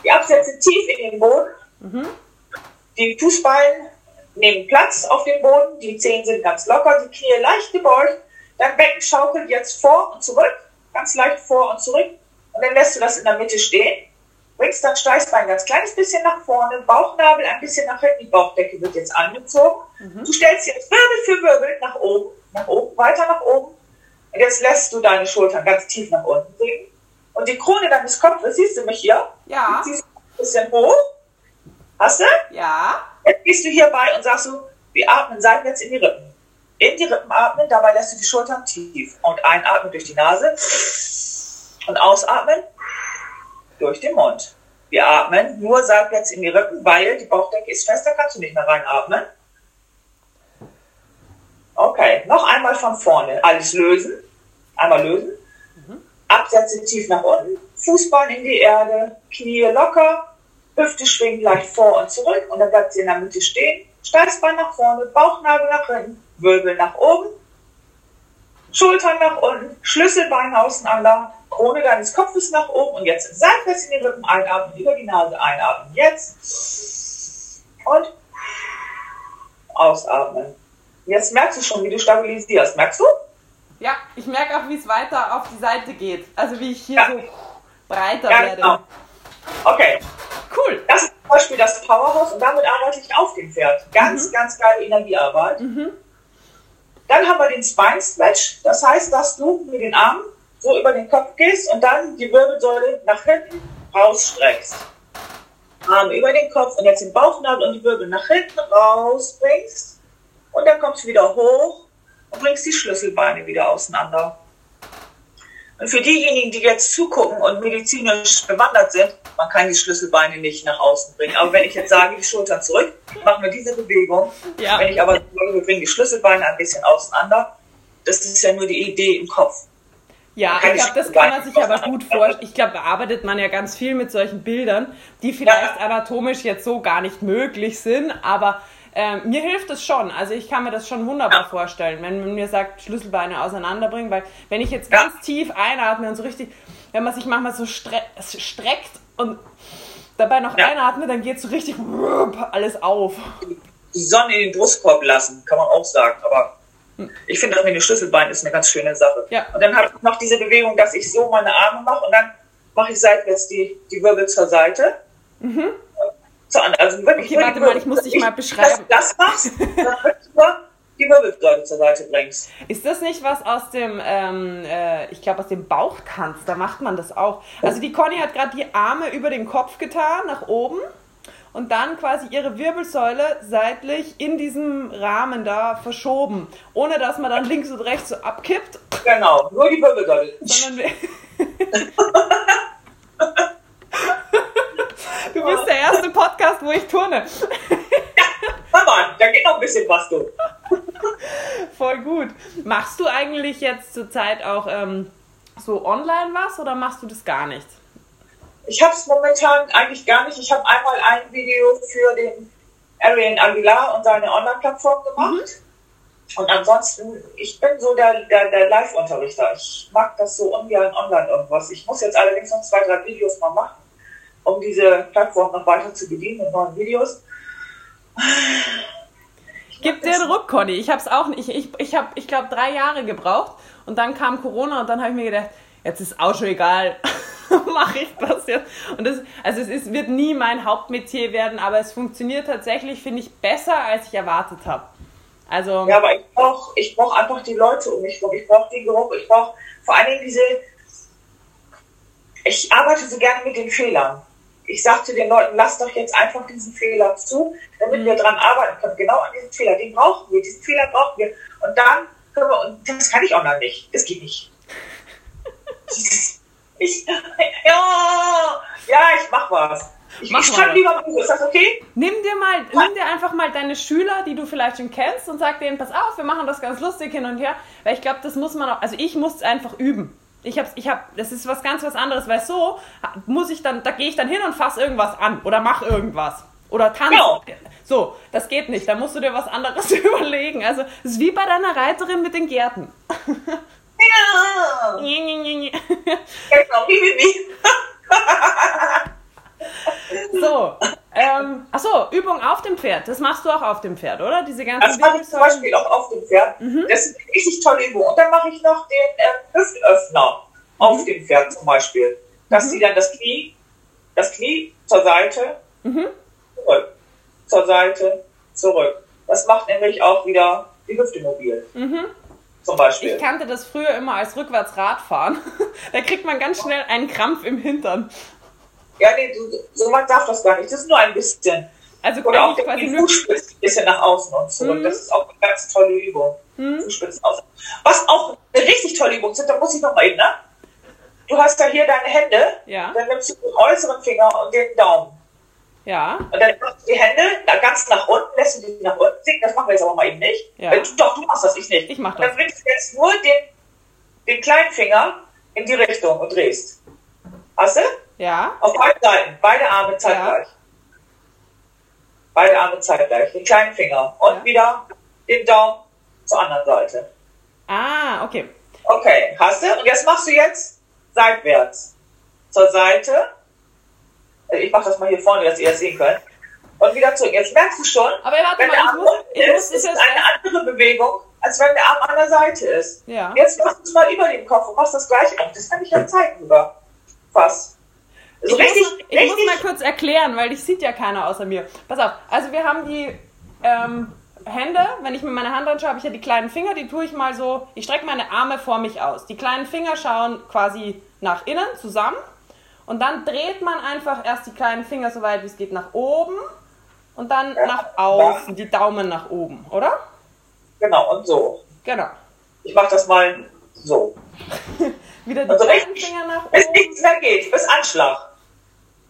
Die Absätze tief in den Boden. Mhm. Die Fußballen nehmen Platz auf dem Boden. Die Zehen sind ganz locker, die Knie leicht gebeugt. Dein Becken schaukelt jetzt vor und zurück ganz leicht vor und zurück und dann lässt du das in der Mitte stehen, bringst dein Steißbein ein ganz kleines bisschen nach vorne, Bauchnabel ein bisschen nach hinten, die Bauchdecke wird jetzt angezogen. Mhm. Du stellst jetzt Wirbel für Wirbel nach oben, nach oben, weiter nach oben und jetzt lässt du deine Schultern ganz tief nach unten sinken und die Krone deines Kopfes, siehst du mich hier? Ja. Die ziehst du ein bisschen hoch. Hast du? Ja. Jetzt gehst du hierbei und sagst du, wir atmen seitwärts in die Rippen. In die Rippen atmen, dabei lässt du die Schultern tief. Und einatmen durch die Nase und ausatmen durch den Mund. Wir atmen nur seitwärts in die Rippen, weil die Bauchdecke ist fest, da kannst du nicht mehr reinatmen. Okay, noch einmal von vorne. Alles lösen. Einmal lösen. Mhm. Absätze tief nach unten. Fußballen in die Erde. Knie locker. Hüfte schwingt leicht vor und zurück. Und dann bleibt sie in der Mitte stehen. Steißbein nach vorne. Bauchnabel nach hinten. Wirbel nach oben, Schultern nach unten, Schlüsselbein auseinander, Krone deines Kopfes nach oben und jetzt seitwärts in die Rippen einatmen, über die Nase einatmen. Jetzt und Ausatmen. Jetzt merkst du schon, wie du stabilisierst. Merkst du? Ja, ich merke auch, wie es weiter auf die Seite geht. Also wie ich hier ja. so breiter ja, werde. Genau. Okay. Cool. Das ist zum Beispiel das Powerhouse und damit arbeite ich auf dem Pferd. Ganz, mhm. ganz geile Energiearbeit. Mhm. Dann haben wir den Spine Stretch. Das heißt, dass du mit den Armen so über den Kopf gehst und dann die Wirbelsäule nach hinten rausstreckst. Arme über den Kopf und jetzt den Bauchnabel und die Wirbel nach hinten rausbringst. Und dann kommst du wieder hoch und bringst die Schlüsselbeine wieder auseinander. Und für diejenigen, die jetzt zugucken und medizinisch bewandert sind, man kann die Schlüsselbeine nicht nach außen bringen. Aber wenn ich jetzt sage, die Schultern zurück, machen wir diese Bewegung. Ja. Wenn ich aber sage, wir bringen die Schlüsselbeine ein bisschen auseinander, das ist ja nur die Idee im Kopf. Ja, ich glaube, das kann man sich aber gut vorstellen. Ich glaube, da arbeitet man ja ganz viel mit solchen Bildern, die vielleicht anatomisch jetzt so gar nicht möglich sind, aber äh, mir hilft es schon. Also ich kann mir das schon wunderbar ja. vorstellen, wenn man mir sagt, Schlüsselbeine auseinanderbringen, weil wenn ich jetzt ganz ja. tief einatme und so richtig, wenn man sich manchmal so stre streckt und dabei noch einatmet, dann geht so richtig alles auf. Die Sonne in den Brustkorb lassen, kann man auch sagen, aber ich finde auch mit dem Schlüsselbein ist eine ganz schöne Sache. Ja. Und dann habe ich noch diese Bewegung, dass ich so meine Arme mache und dann mache ich seitwärts die, die Wirbel zur Seite. Mhm. Also wirklich, okay, warte mal, ich muss dich mal beschreiben. Das, das machst, dann wirklich die Wirbelsäule zur Seite bringst. Ist das nicht was aus dem, ähm, äh, ich glaube aus dem Bauchtanz, da macht man das auch. Also die Conny hat gerade die Arme über den Kopf getan, nach oben und dann quasi ihre Wirbelsäule seitlich in diesem Rahmen da verschoben, ohne dass man dann links und rechts so abkippt. Genau, nur die Wirbelsäule. Sondern du bist der erste Podcast, wo ich turne. Mama, da geht noch ein bisschen was, du. Voll gut. Machst du eigentlich jetzt zurzeit auch ähm, so online was oder machst du das gar nicht? Ich habe es momentan eigentlich gar nicht. Ich habe einmal ein Video für den Arian Aguilar und seine Online-Plattform gemacht. Mhm. Und ansonsten, ich bin so der, der, der Live-Unterrichter. Ich mag das so ungern online irgendwas. Ich muss jetzt allerdings noch zwei, drei Videos mal machen, um diese Plattform noch weiter zu bedienen mit neuen Videos. Gib dir einen Ruck, Conny. Ich habe es auch nicht. Ich, ich habe, ich glaube, drei Jahre gebraucht und dann kam Corona und dann habe ich mir gedacht, jetzt ist auch schon egal. mache ich das jetzt. Und das, also es ist, wird nie mein Hauptmetier werden, aber es funktioniert tatsächlich, finde ich, besser, als ich erwartet habe. Also, ja, aber ich brauche ich brauch einfach die Leute um mich rum. Ich brauche den Geruch. Ich brauche vor allen Dingen diese. Ich arbeite so gerne mit den Fehlern. Ich sage zu den Leuten, lasst doch jetzt einfach diesen Fehler zu, damit mhm. wir dran arbeiten können. Genau an diesem Fehler. Den brauchen wir. Diesen Fehler brauchen wir. Und dann können wir. Und das kann ich auch noch nicht. Das geht nicht. Ich, ja, ja, ich mach was. Ich, mach ich schreibe lieber Buch, ist das okay? Nimm dir mal, nimm dir einfach mal deine Schüler, die du vielleicht schon kennst und sag denen, pass auf, wir machen das ganz lustig hin und her. Weil ich glaube, das muss man auch, also ich muss es einfach üben. Ich hab's, ich hab, das ist was ganz was anderes, weil so muss ich dann, da gehe ich dann hin und fass irgendwas an oder mach irgendwas. Oder tanzen. Genau. So, das geht nicht. Da musst du dir was anderes überlegen. Also, es ist wie bei deiner Reiterin mit den Gärten. Ja. So, ähm, achso, Übung auf dem Pferd. Das machst du auch auf dem Pferd, oder? Diese ganzen Das mache ich zum Beispiel auch auf dem Pferd. Mhm. Das ist eine richtig tolle Übung. Und dann mache ich noch den äh, Hüftöffner mhm. auf dem Pferd zum Beispiel. Dass mhm. sie dann das Knie, das Knie zur Seite, mhm. zurück, zur Seite, zurück. Das macht nämlich auch wieder die Hüfte mobil. Mhm. Zum Beispiel. Ich kannte das früher immer als Rückwärtsradfahren. da kriegt man ganz schnell einen Krampf im Hintern. Ja, nee, so weit darf das gar nicht. Das ist nur ein bisschen. Also Oder auch die Fußspitze ein bisschen nach außen und zurück. Mhm. Das ist auch eine ganz tolle Übung. Mhm. Fußspitzen außen. Was auch eine richtig tolle Übung ist, da muss ich noch mal eben, ne? Du hast da hier deine Hände, ja. dann nimmst du den äußeren Finger und den Daumen. Ja. Und dann machst du die Hände ganz nach unten, lässt du die nach unten sinken. Das machen wir jetzt aber mal eben nicht. Ja. Doch, du machst das, ich nicht. Ich mach das. Dann bringst du jetzt nur den, den kleinen Finger in die Richtung und drehst. Hast du? Ja. Auf beiden Seiten. Beide Arme zeitgleich. Ja. Beide Arme zeitgleich. Den kleinen Finger. Und ja. wieder den Daumen zur anderen Seite. Ah, okay. Okay, hast du? Und jetzt machst du jetzt seitwärts. Zur Seite ich mache das mal hier vorne, dass ihr das sehen könnt. und wieder zurück. Jetzt merkst du schon, Aber warte wenn mal, der Arm unten ist, ist es eine andere Bewegung, als wenn der Arm an der Seite ist. Ja. Jetzt machst du es mal über den Kopf und machst das gleiche. Das kann ich ja zeigen sogar. Fast. Also ich, richtig, muss, ich richtig muss mal kurz erklären, weil dich sieht ja keiner außer mir. Pass auf, also wir haben die ähm, Hände, wenn ich mir meine Hand anschaue, habe ich ja die kleinen Finger, die tue ich mal so, ich strecke meine Arme vor mich aus. Die kleinen Finger schauen quasi nach innen zusammen und dann dreht man einfach erst die kleinen Finger so weit wie es geht nach oben und dann ja, nach außen, die Daumen nach oben, oder? Genau, und so. Genau. Ich mache das mal so. Wieder die also kleinen Finger nach oben. Bis nichts mehr geht, bis Anschlag.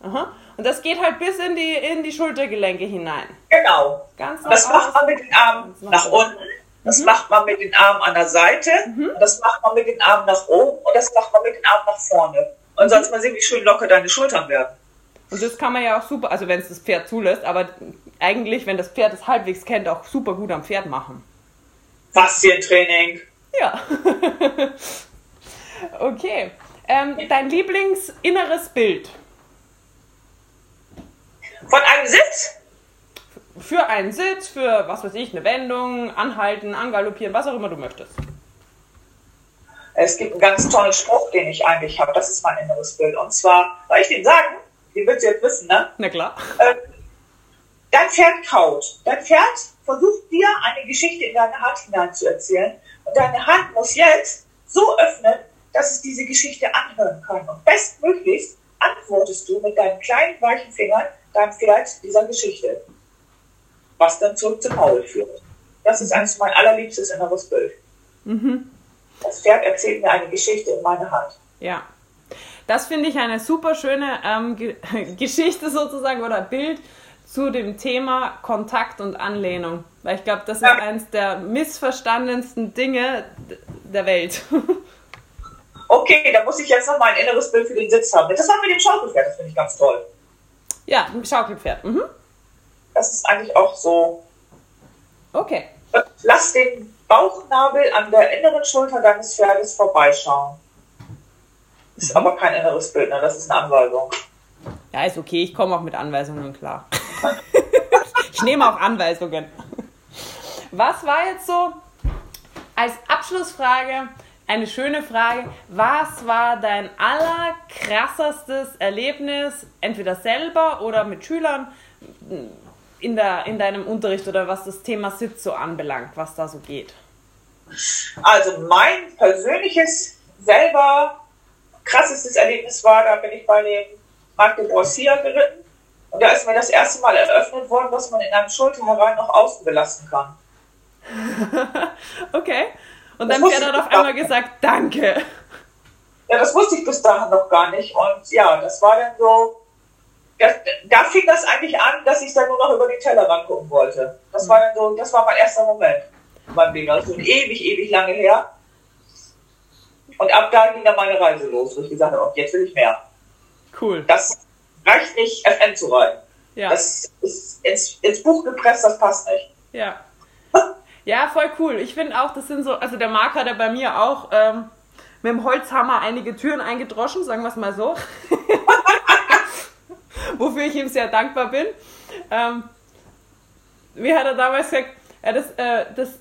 Aha. Und das geht halt bis in die, in die Schultergelenke hinein. Genau. Ganz das macht man mit den Armen nach, nach unten. Das mhm. macht man mit den Armen an der Seite. Mhm. Das macht man mit den Armen nach oben. Und das macht man mit den Armen nach vorne. Und sonst mal sehen, wie schön locker deine Schultern werden. Und das kann man ja auch super, also wenn es das Pferd zulässt, aber eigentlich, wenn das Pferd es halbwegs kennt, auch super gut am Pferd machen. Faszientraining. Ja. okay. Ähm, dein Lieblingsinneres Bild? Von einem Sitz? Für einen Sitz, für was weiß ich, eine Wendung, anhalten, angaloppieren, was auch immer du möchtest. Es gibt einen ganz tollen Spruch, den ich eigentlich habe. Das ist mein inneres Bild. Und zwar, soll ich den sagen? Den willst du jetzt wissen, ne? Na klar. Ähm, dein Pferd kaut. Dein Pferd versucht dir eine Geschichte in deine Hand hinein zu erzählen. Und deine Hand muss jetzt so öffnen, dass es diese Geschichte anhören kann. Und bestmöglichst antwortest du mit deinen kleinen weichen Fingern deinem Pferd dieser Geschichte. Was dann zurück zum Maul führt. Das ist eines mein allerliebstes inneres Bild. Mhm. Das Pferd erzählt mir eine Geschichte in meiner Hand. Ja. Das finde ich eine super schöne ähm, Ge Geschichte sozusagen oder Bild zu dem Thema Kontakt und Anlehnung. Weil ich glaube, das ist ja. eines der missverstandensten Dinge der Welt. Okay, da muss ich jetzt noch mal ein inneres Bild für den Sitz haben. Das haben wir dem Schaukelpferd, das finde ich ganz toll. Ja, ein Schaukelpferd. Mhm. Das ist eigentlich auch so. Okay. Lass den Bauchnabel an der inneren Schulter deines Pferdes vorbeischauen. Ist mhm. aber kein inneres Bild, ne? das ist eine Anweisung. Ja, ist okay, ich komme auch mit Anweisungen klar. ich nehme auch Anweisungen. Was war jetzt so als Abschlussfrage eine schöne Frage? Was war dein allerkrassestes Erlebnis, entweder selber oder mit Schülern, in, der, in deinem Unterricht oder was das Thema Sitz so anbelangt, was da so geht? Also mein persönliches selber krassestes Erlebnis war, da bin ich bei dem Marc de Borsia geritten und da ist mir das erste Mal eröffnet worden, dass man in einem Schulter herein noch außen belassen kann. okay. Und dann hat er auf einmal gesagt, danke. Ja, das wusste ich bis dahin noch gar nicht. Und ja, das war dann so, das, da fing das eigentlich an, dass ich dann nur noch über die Teller gucken wollte. Das war dann so, das war mein erster Moment in meinem Leben. Also ewig, ewig lange her. Und ab da ging dann meine Reise los, wo ich gesagt habe, jetzt will ich mehr. Cool. Das reicht nicht, FN zu reiten. Ja. Das ist ins, ins Buch gepresst, das passt nicht. Ja. Ja, voll cool. Ich finde auch, das sind so, also der Marc hat ja bei mir auch ähm, mit dem Holzhammer einige Türen eingedroschen, sagen wir es mal so. Wofür ich ihm sehr dankbar bin. Ähm, wie hat er damals gesagt, ja, das, äh, das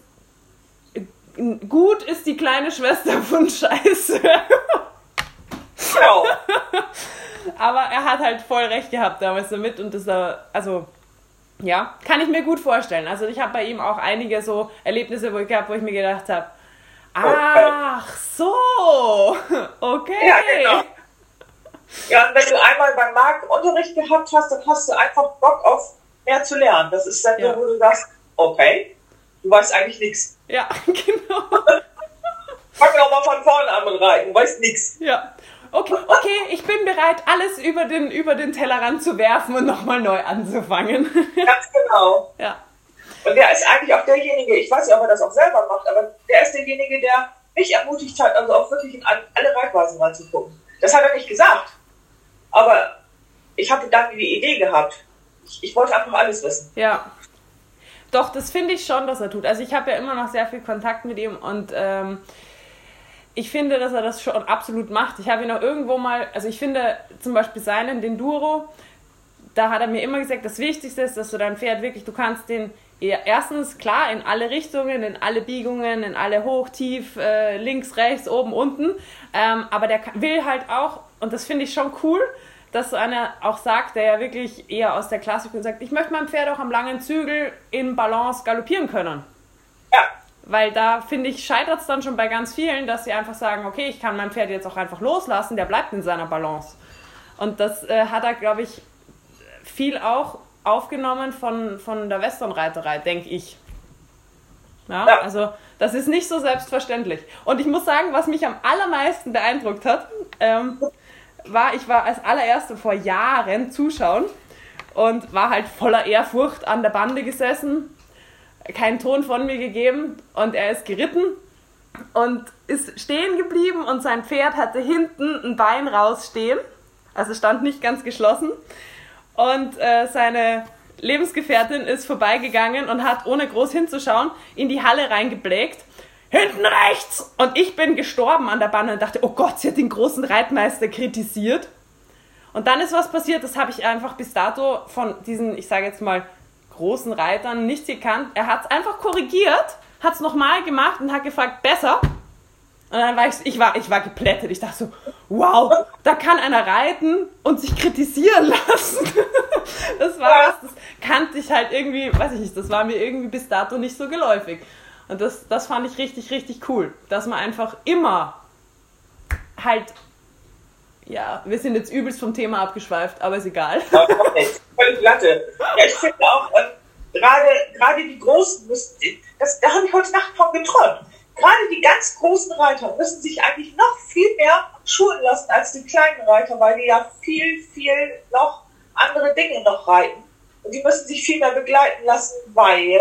gut ist die kleine Schwester von Scheiße. Genau. Aber er hat halt voll recht gehabt damals damit und das, also ja, kann ich mir gut vorstellen. Also ich habe bei ihm auch einige so Erlebnisse wo ich gehabt, wo ich mir gedacht habe, ach so, okay. Ja, genau. Ja, und wenn du einmal beim Marc Unterricht gehabt hast, dann hast du einfach Bock auf mehr zu lernen. Das ist dann ja. so, wo du sagst, okay, du weißt eigentlich nichts. Ja, genau. Fang doch mal von vorne an mit reiten, du weißt nichts. Ja okay, okay, ich bin bereit, alles über den, über den Tellerrand zu werfen und nochmal neu anzufangen. Ganz genau. Ja. Und der ist eigentlich auch derjenige, ich weiß nicht, ob er das auch selber macht, aber der ist derjenige, der mich ermutigt hat, also auch wirklich in alle Reitweisen mal zu gucken. Das hat er nicht gesagt. Aber ich hatte dann die Idee gehabt. Ich, ich wollte einfach alles wissen. Ja. Doch, das finde ich schon, dass er tut. Also ich habe ja immer noch sehr viel Kontakt mit ihm und ähm, ich finde, dass er das schon absolut macht. Ich habe ihn auch irgendwo mal, also ich finde zum Beispiel seinen, den Duro, da hat er mir immer gesagt, das Wichtigste ist, dass du dein Pferd wirklich, du kannst den erstens klar in alle Richtungen, in alle Biegungen, in alle hoch, tief, äh, links, rechts, oben, unten. Ähm, aber der will halt auch, und das finde ich schon cool, dass so einer auch sagt, der ja wirklich eher aus der Klassik und sagt, ich möchte mein Pferd auch am langen Zügel in Balance galoppieren können. Ja. Weil da, finde ich, scheitert es dann schon bei ganz vielen, dass sie einfach sagen, okay, ich kann mein Pferd jetzt auch einfach loslassen, der bleibt in seiner Balance. Und das äh, hat er, glaube ich, viel auch aufgenommen von, von der Westernreiterei, denke ich. Ja, ja, also das ist nicht so selbstverständlich. Und ich muss sagen, was mich am allermeisten beeindruckt hat, ähm, war, ich war als allererste vor Jahren zuschauen und war halt voller Ehrfurcht an der Bande gesessen, keinen Ton von mir gegeben und er ist geritten und ist stehen geblieben und sein Pferd hatte hinten ein Bein rausstehen, also stand nicht ganz geschlossen und äh, seine Lebensgefährtin ist vorbeigegangen und hat, ohne groß hinzuschauen, in die Halle reingeblägt. Hinten rechts! Und ich bin gestorben an der Banne und dachte, oh Gott, sie hat den großen Reitmeister kritisiert. Und dann ist was passiert, das habe ich einfach bis dato von diesen, ich sage jetzt mal, großen Reitern nicht gekannt. Er hat es einfach korrigiert, hat es nochmal gemacht und hat gefragt, besser. Und dann war ich, ich war, ich war geplättet. Ich dachte so, wow, da kann einer reiten und sich kritisieren lassen. Das war was, das kannte ich halt irgendwie, weiß ich nicht, das war mir irgendwie bis dato nicht so geläufig. Und das, das fand ich richtig, richtig cool, dass man einfach immer halt, ja, wir sind jetzt übelst vom Thema abgeschweift, aber ist egal. Völlig Latte. Ja, ich finde auch, äh, gerade, gerade die Großen müssen, das, da habe ich heute Nacht von geträumt gerade die ganz großen Reiter müssen sich eigentlich noch viel mehr schulen lassen als die kleinen Reiter, weil die ja viel, viel noch andere Dinge noch reiten. Und die müssen sich viel mehr begleiten lassen, weil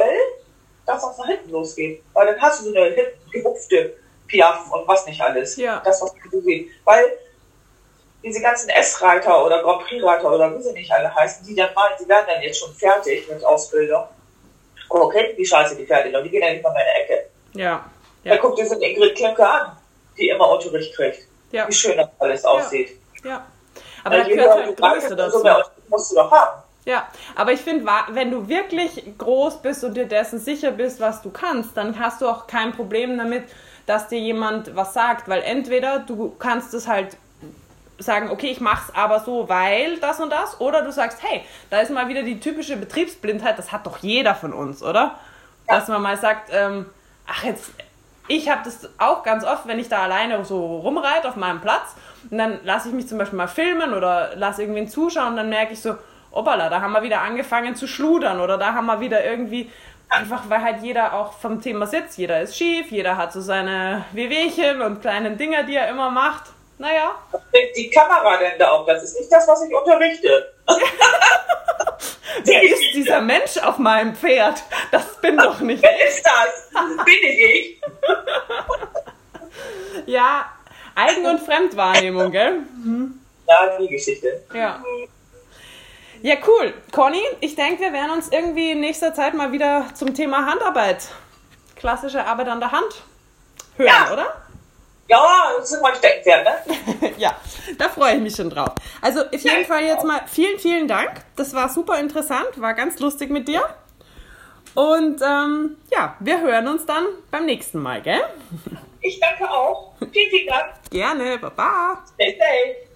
das auch nach hinten losgeht. Weil dann hast du so eine gehupfte Piaf und was nicht alles. Ja. Das, was du siehst. Weil diese ganzen S-Reiter oder Grand Prix-Reiter oder wie sie nicht alle heißen, die dann meinen, sie werden dann jetzt schon fertig mit Ausbildung. Oh, kennt wie scheiße die fertig und die gehen ja nicht mal in meine Ecke. Ja. Ja. Da guckt ihr so Ingrid Klemke an, die immer Unterricht kriegt. Ja. Wie schön das alles aussieht. Ja. ja. Aber da gehört halt Größe dazu. So musst du doch haben. Ja, aber ich finde, wenn du wirklich groß bist und dir dessen sicher bist, was du kannst, dann hast du auch kein Problem damit, dass dir jemand was sagt, weil entweder du kannst es halt sagen, okay, ich mach's aber so, weil das und das, oder du sagst, hey, da ist mal wieder die typische Betriebsblindheit, das hat doch jeder von uns, oder? Ja. Dass man mal sagt, ähm, ach jetzt ich habe das auch ganz oft, wenn ich da alleine so rumreite auf meinem Platz und dann lasse ich mich zum Beispiel mal filmen oder lasse irgendwen zuschauen und dann merke ich so, opala, da haben wir wieder angefangen zu schludern oder da haben wir wieder irgendwie, einfach weil halt jeder auch vom Thema sitzt, jeder ist schief, jeder hat so seine Wehwehchen und kleinen Dinger, die er immer macht. Naja. Was bringt die Kamera denn da auf? Das ist nicht das, was ich unterrichte. Wer ist dieser Mensch auf meinem Pferd? Das bin doch nicht Wer ist das? Bin ich ich? ja, Eigen- und Fremdwahrnehmung, gell? Mhm. Ja, die Geschichte. Ja. Ja, cool. Conny, ich denke, wir werden uns irgendwie in nächster Zeit mal wieder zum Thema Handarbeit, klassische Arbeit an der Hand hören, ja. oder? Ja, das ist mein Steckenpferd, ne? ja, da freue ich mich schon drauf. Also auf jeden ja, Fall jetzt mal vielen, vielen Dank. Das war super interessant, war ganz lustig mit dir. Und ähm, ja, wir hören uns dann beim nächsten Mal, gell? Ich danke auch. Vielen, vielen Dank. Gerne, baba. Stay safe.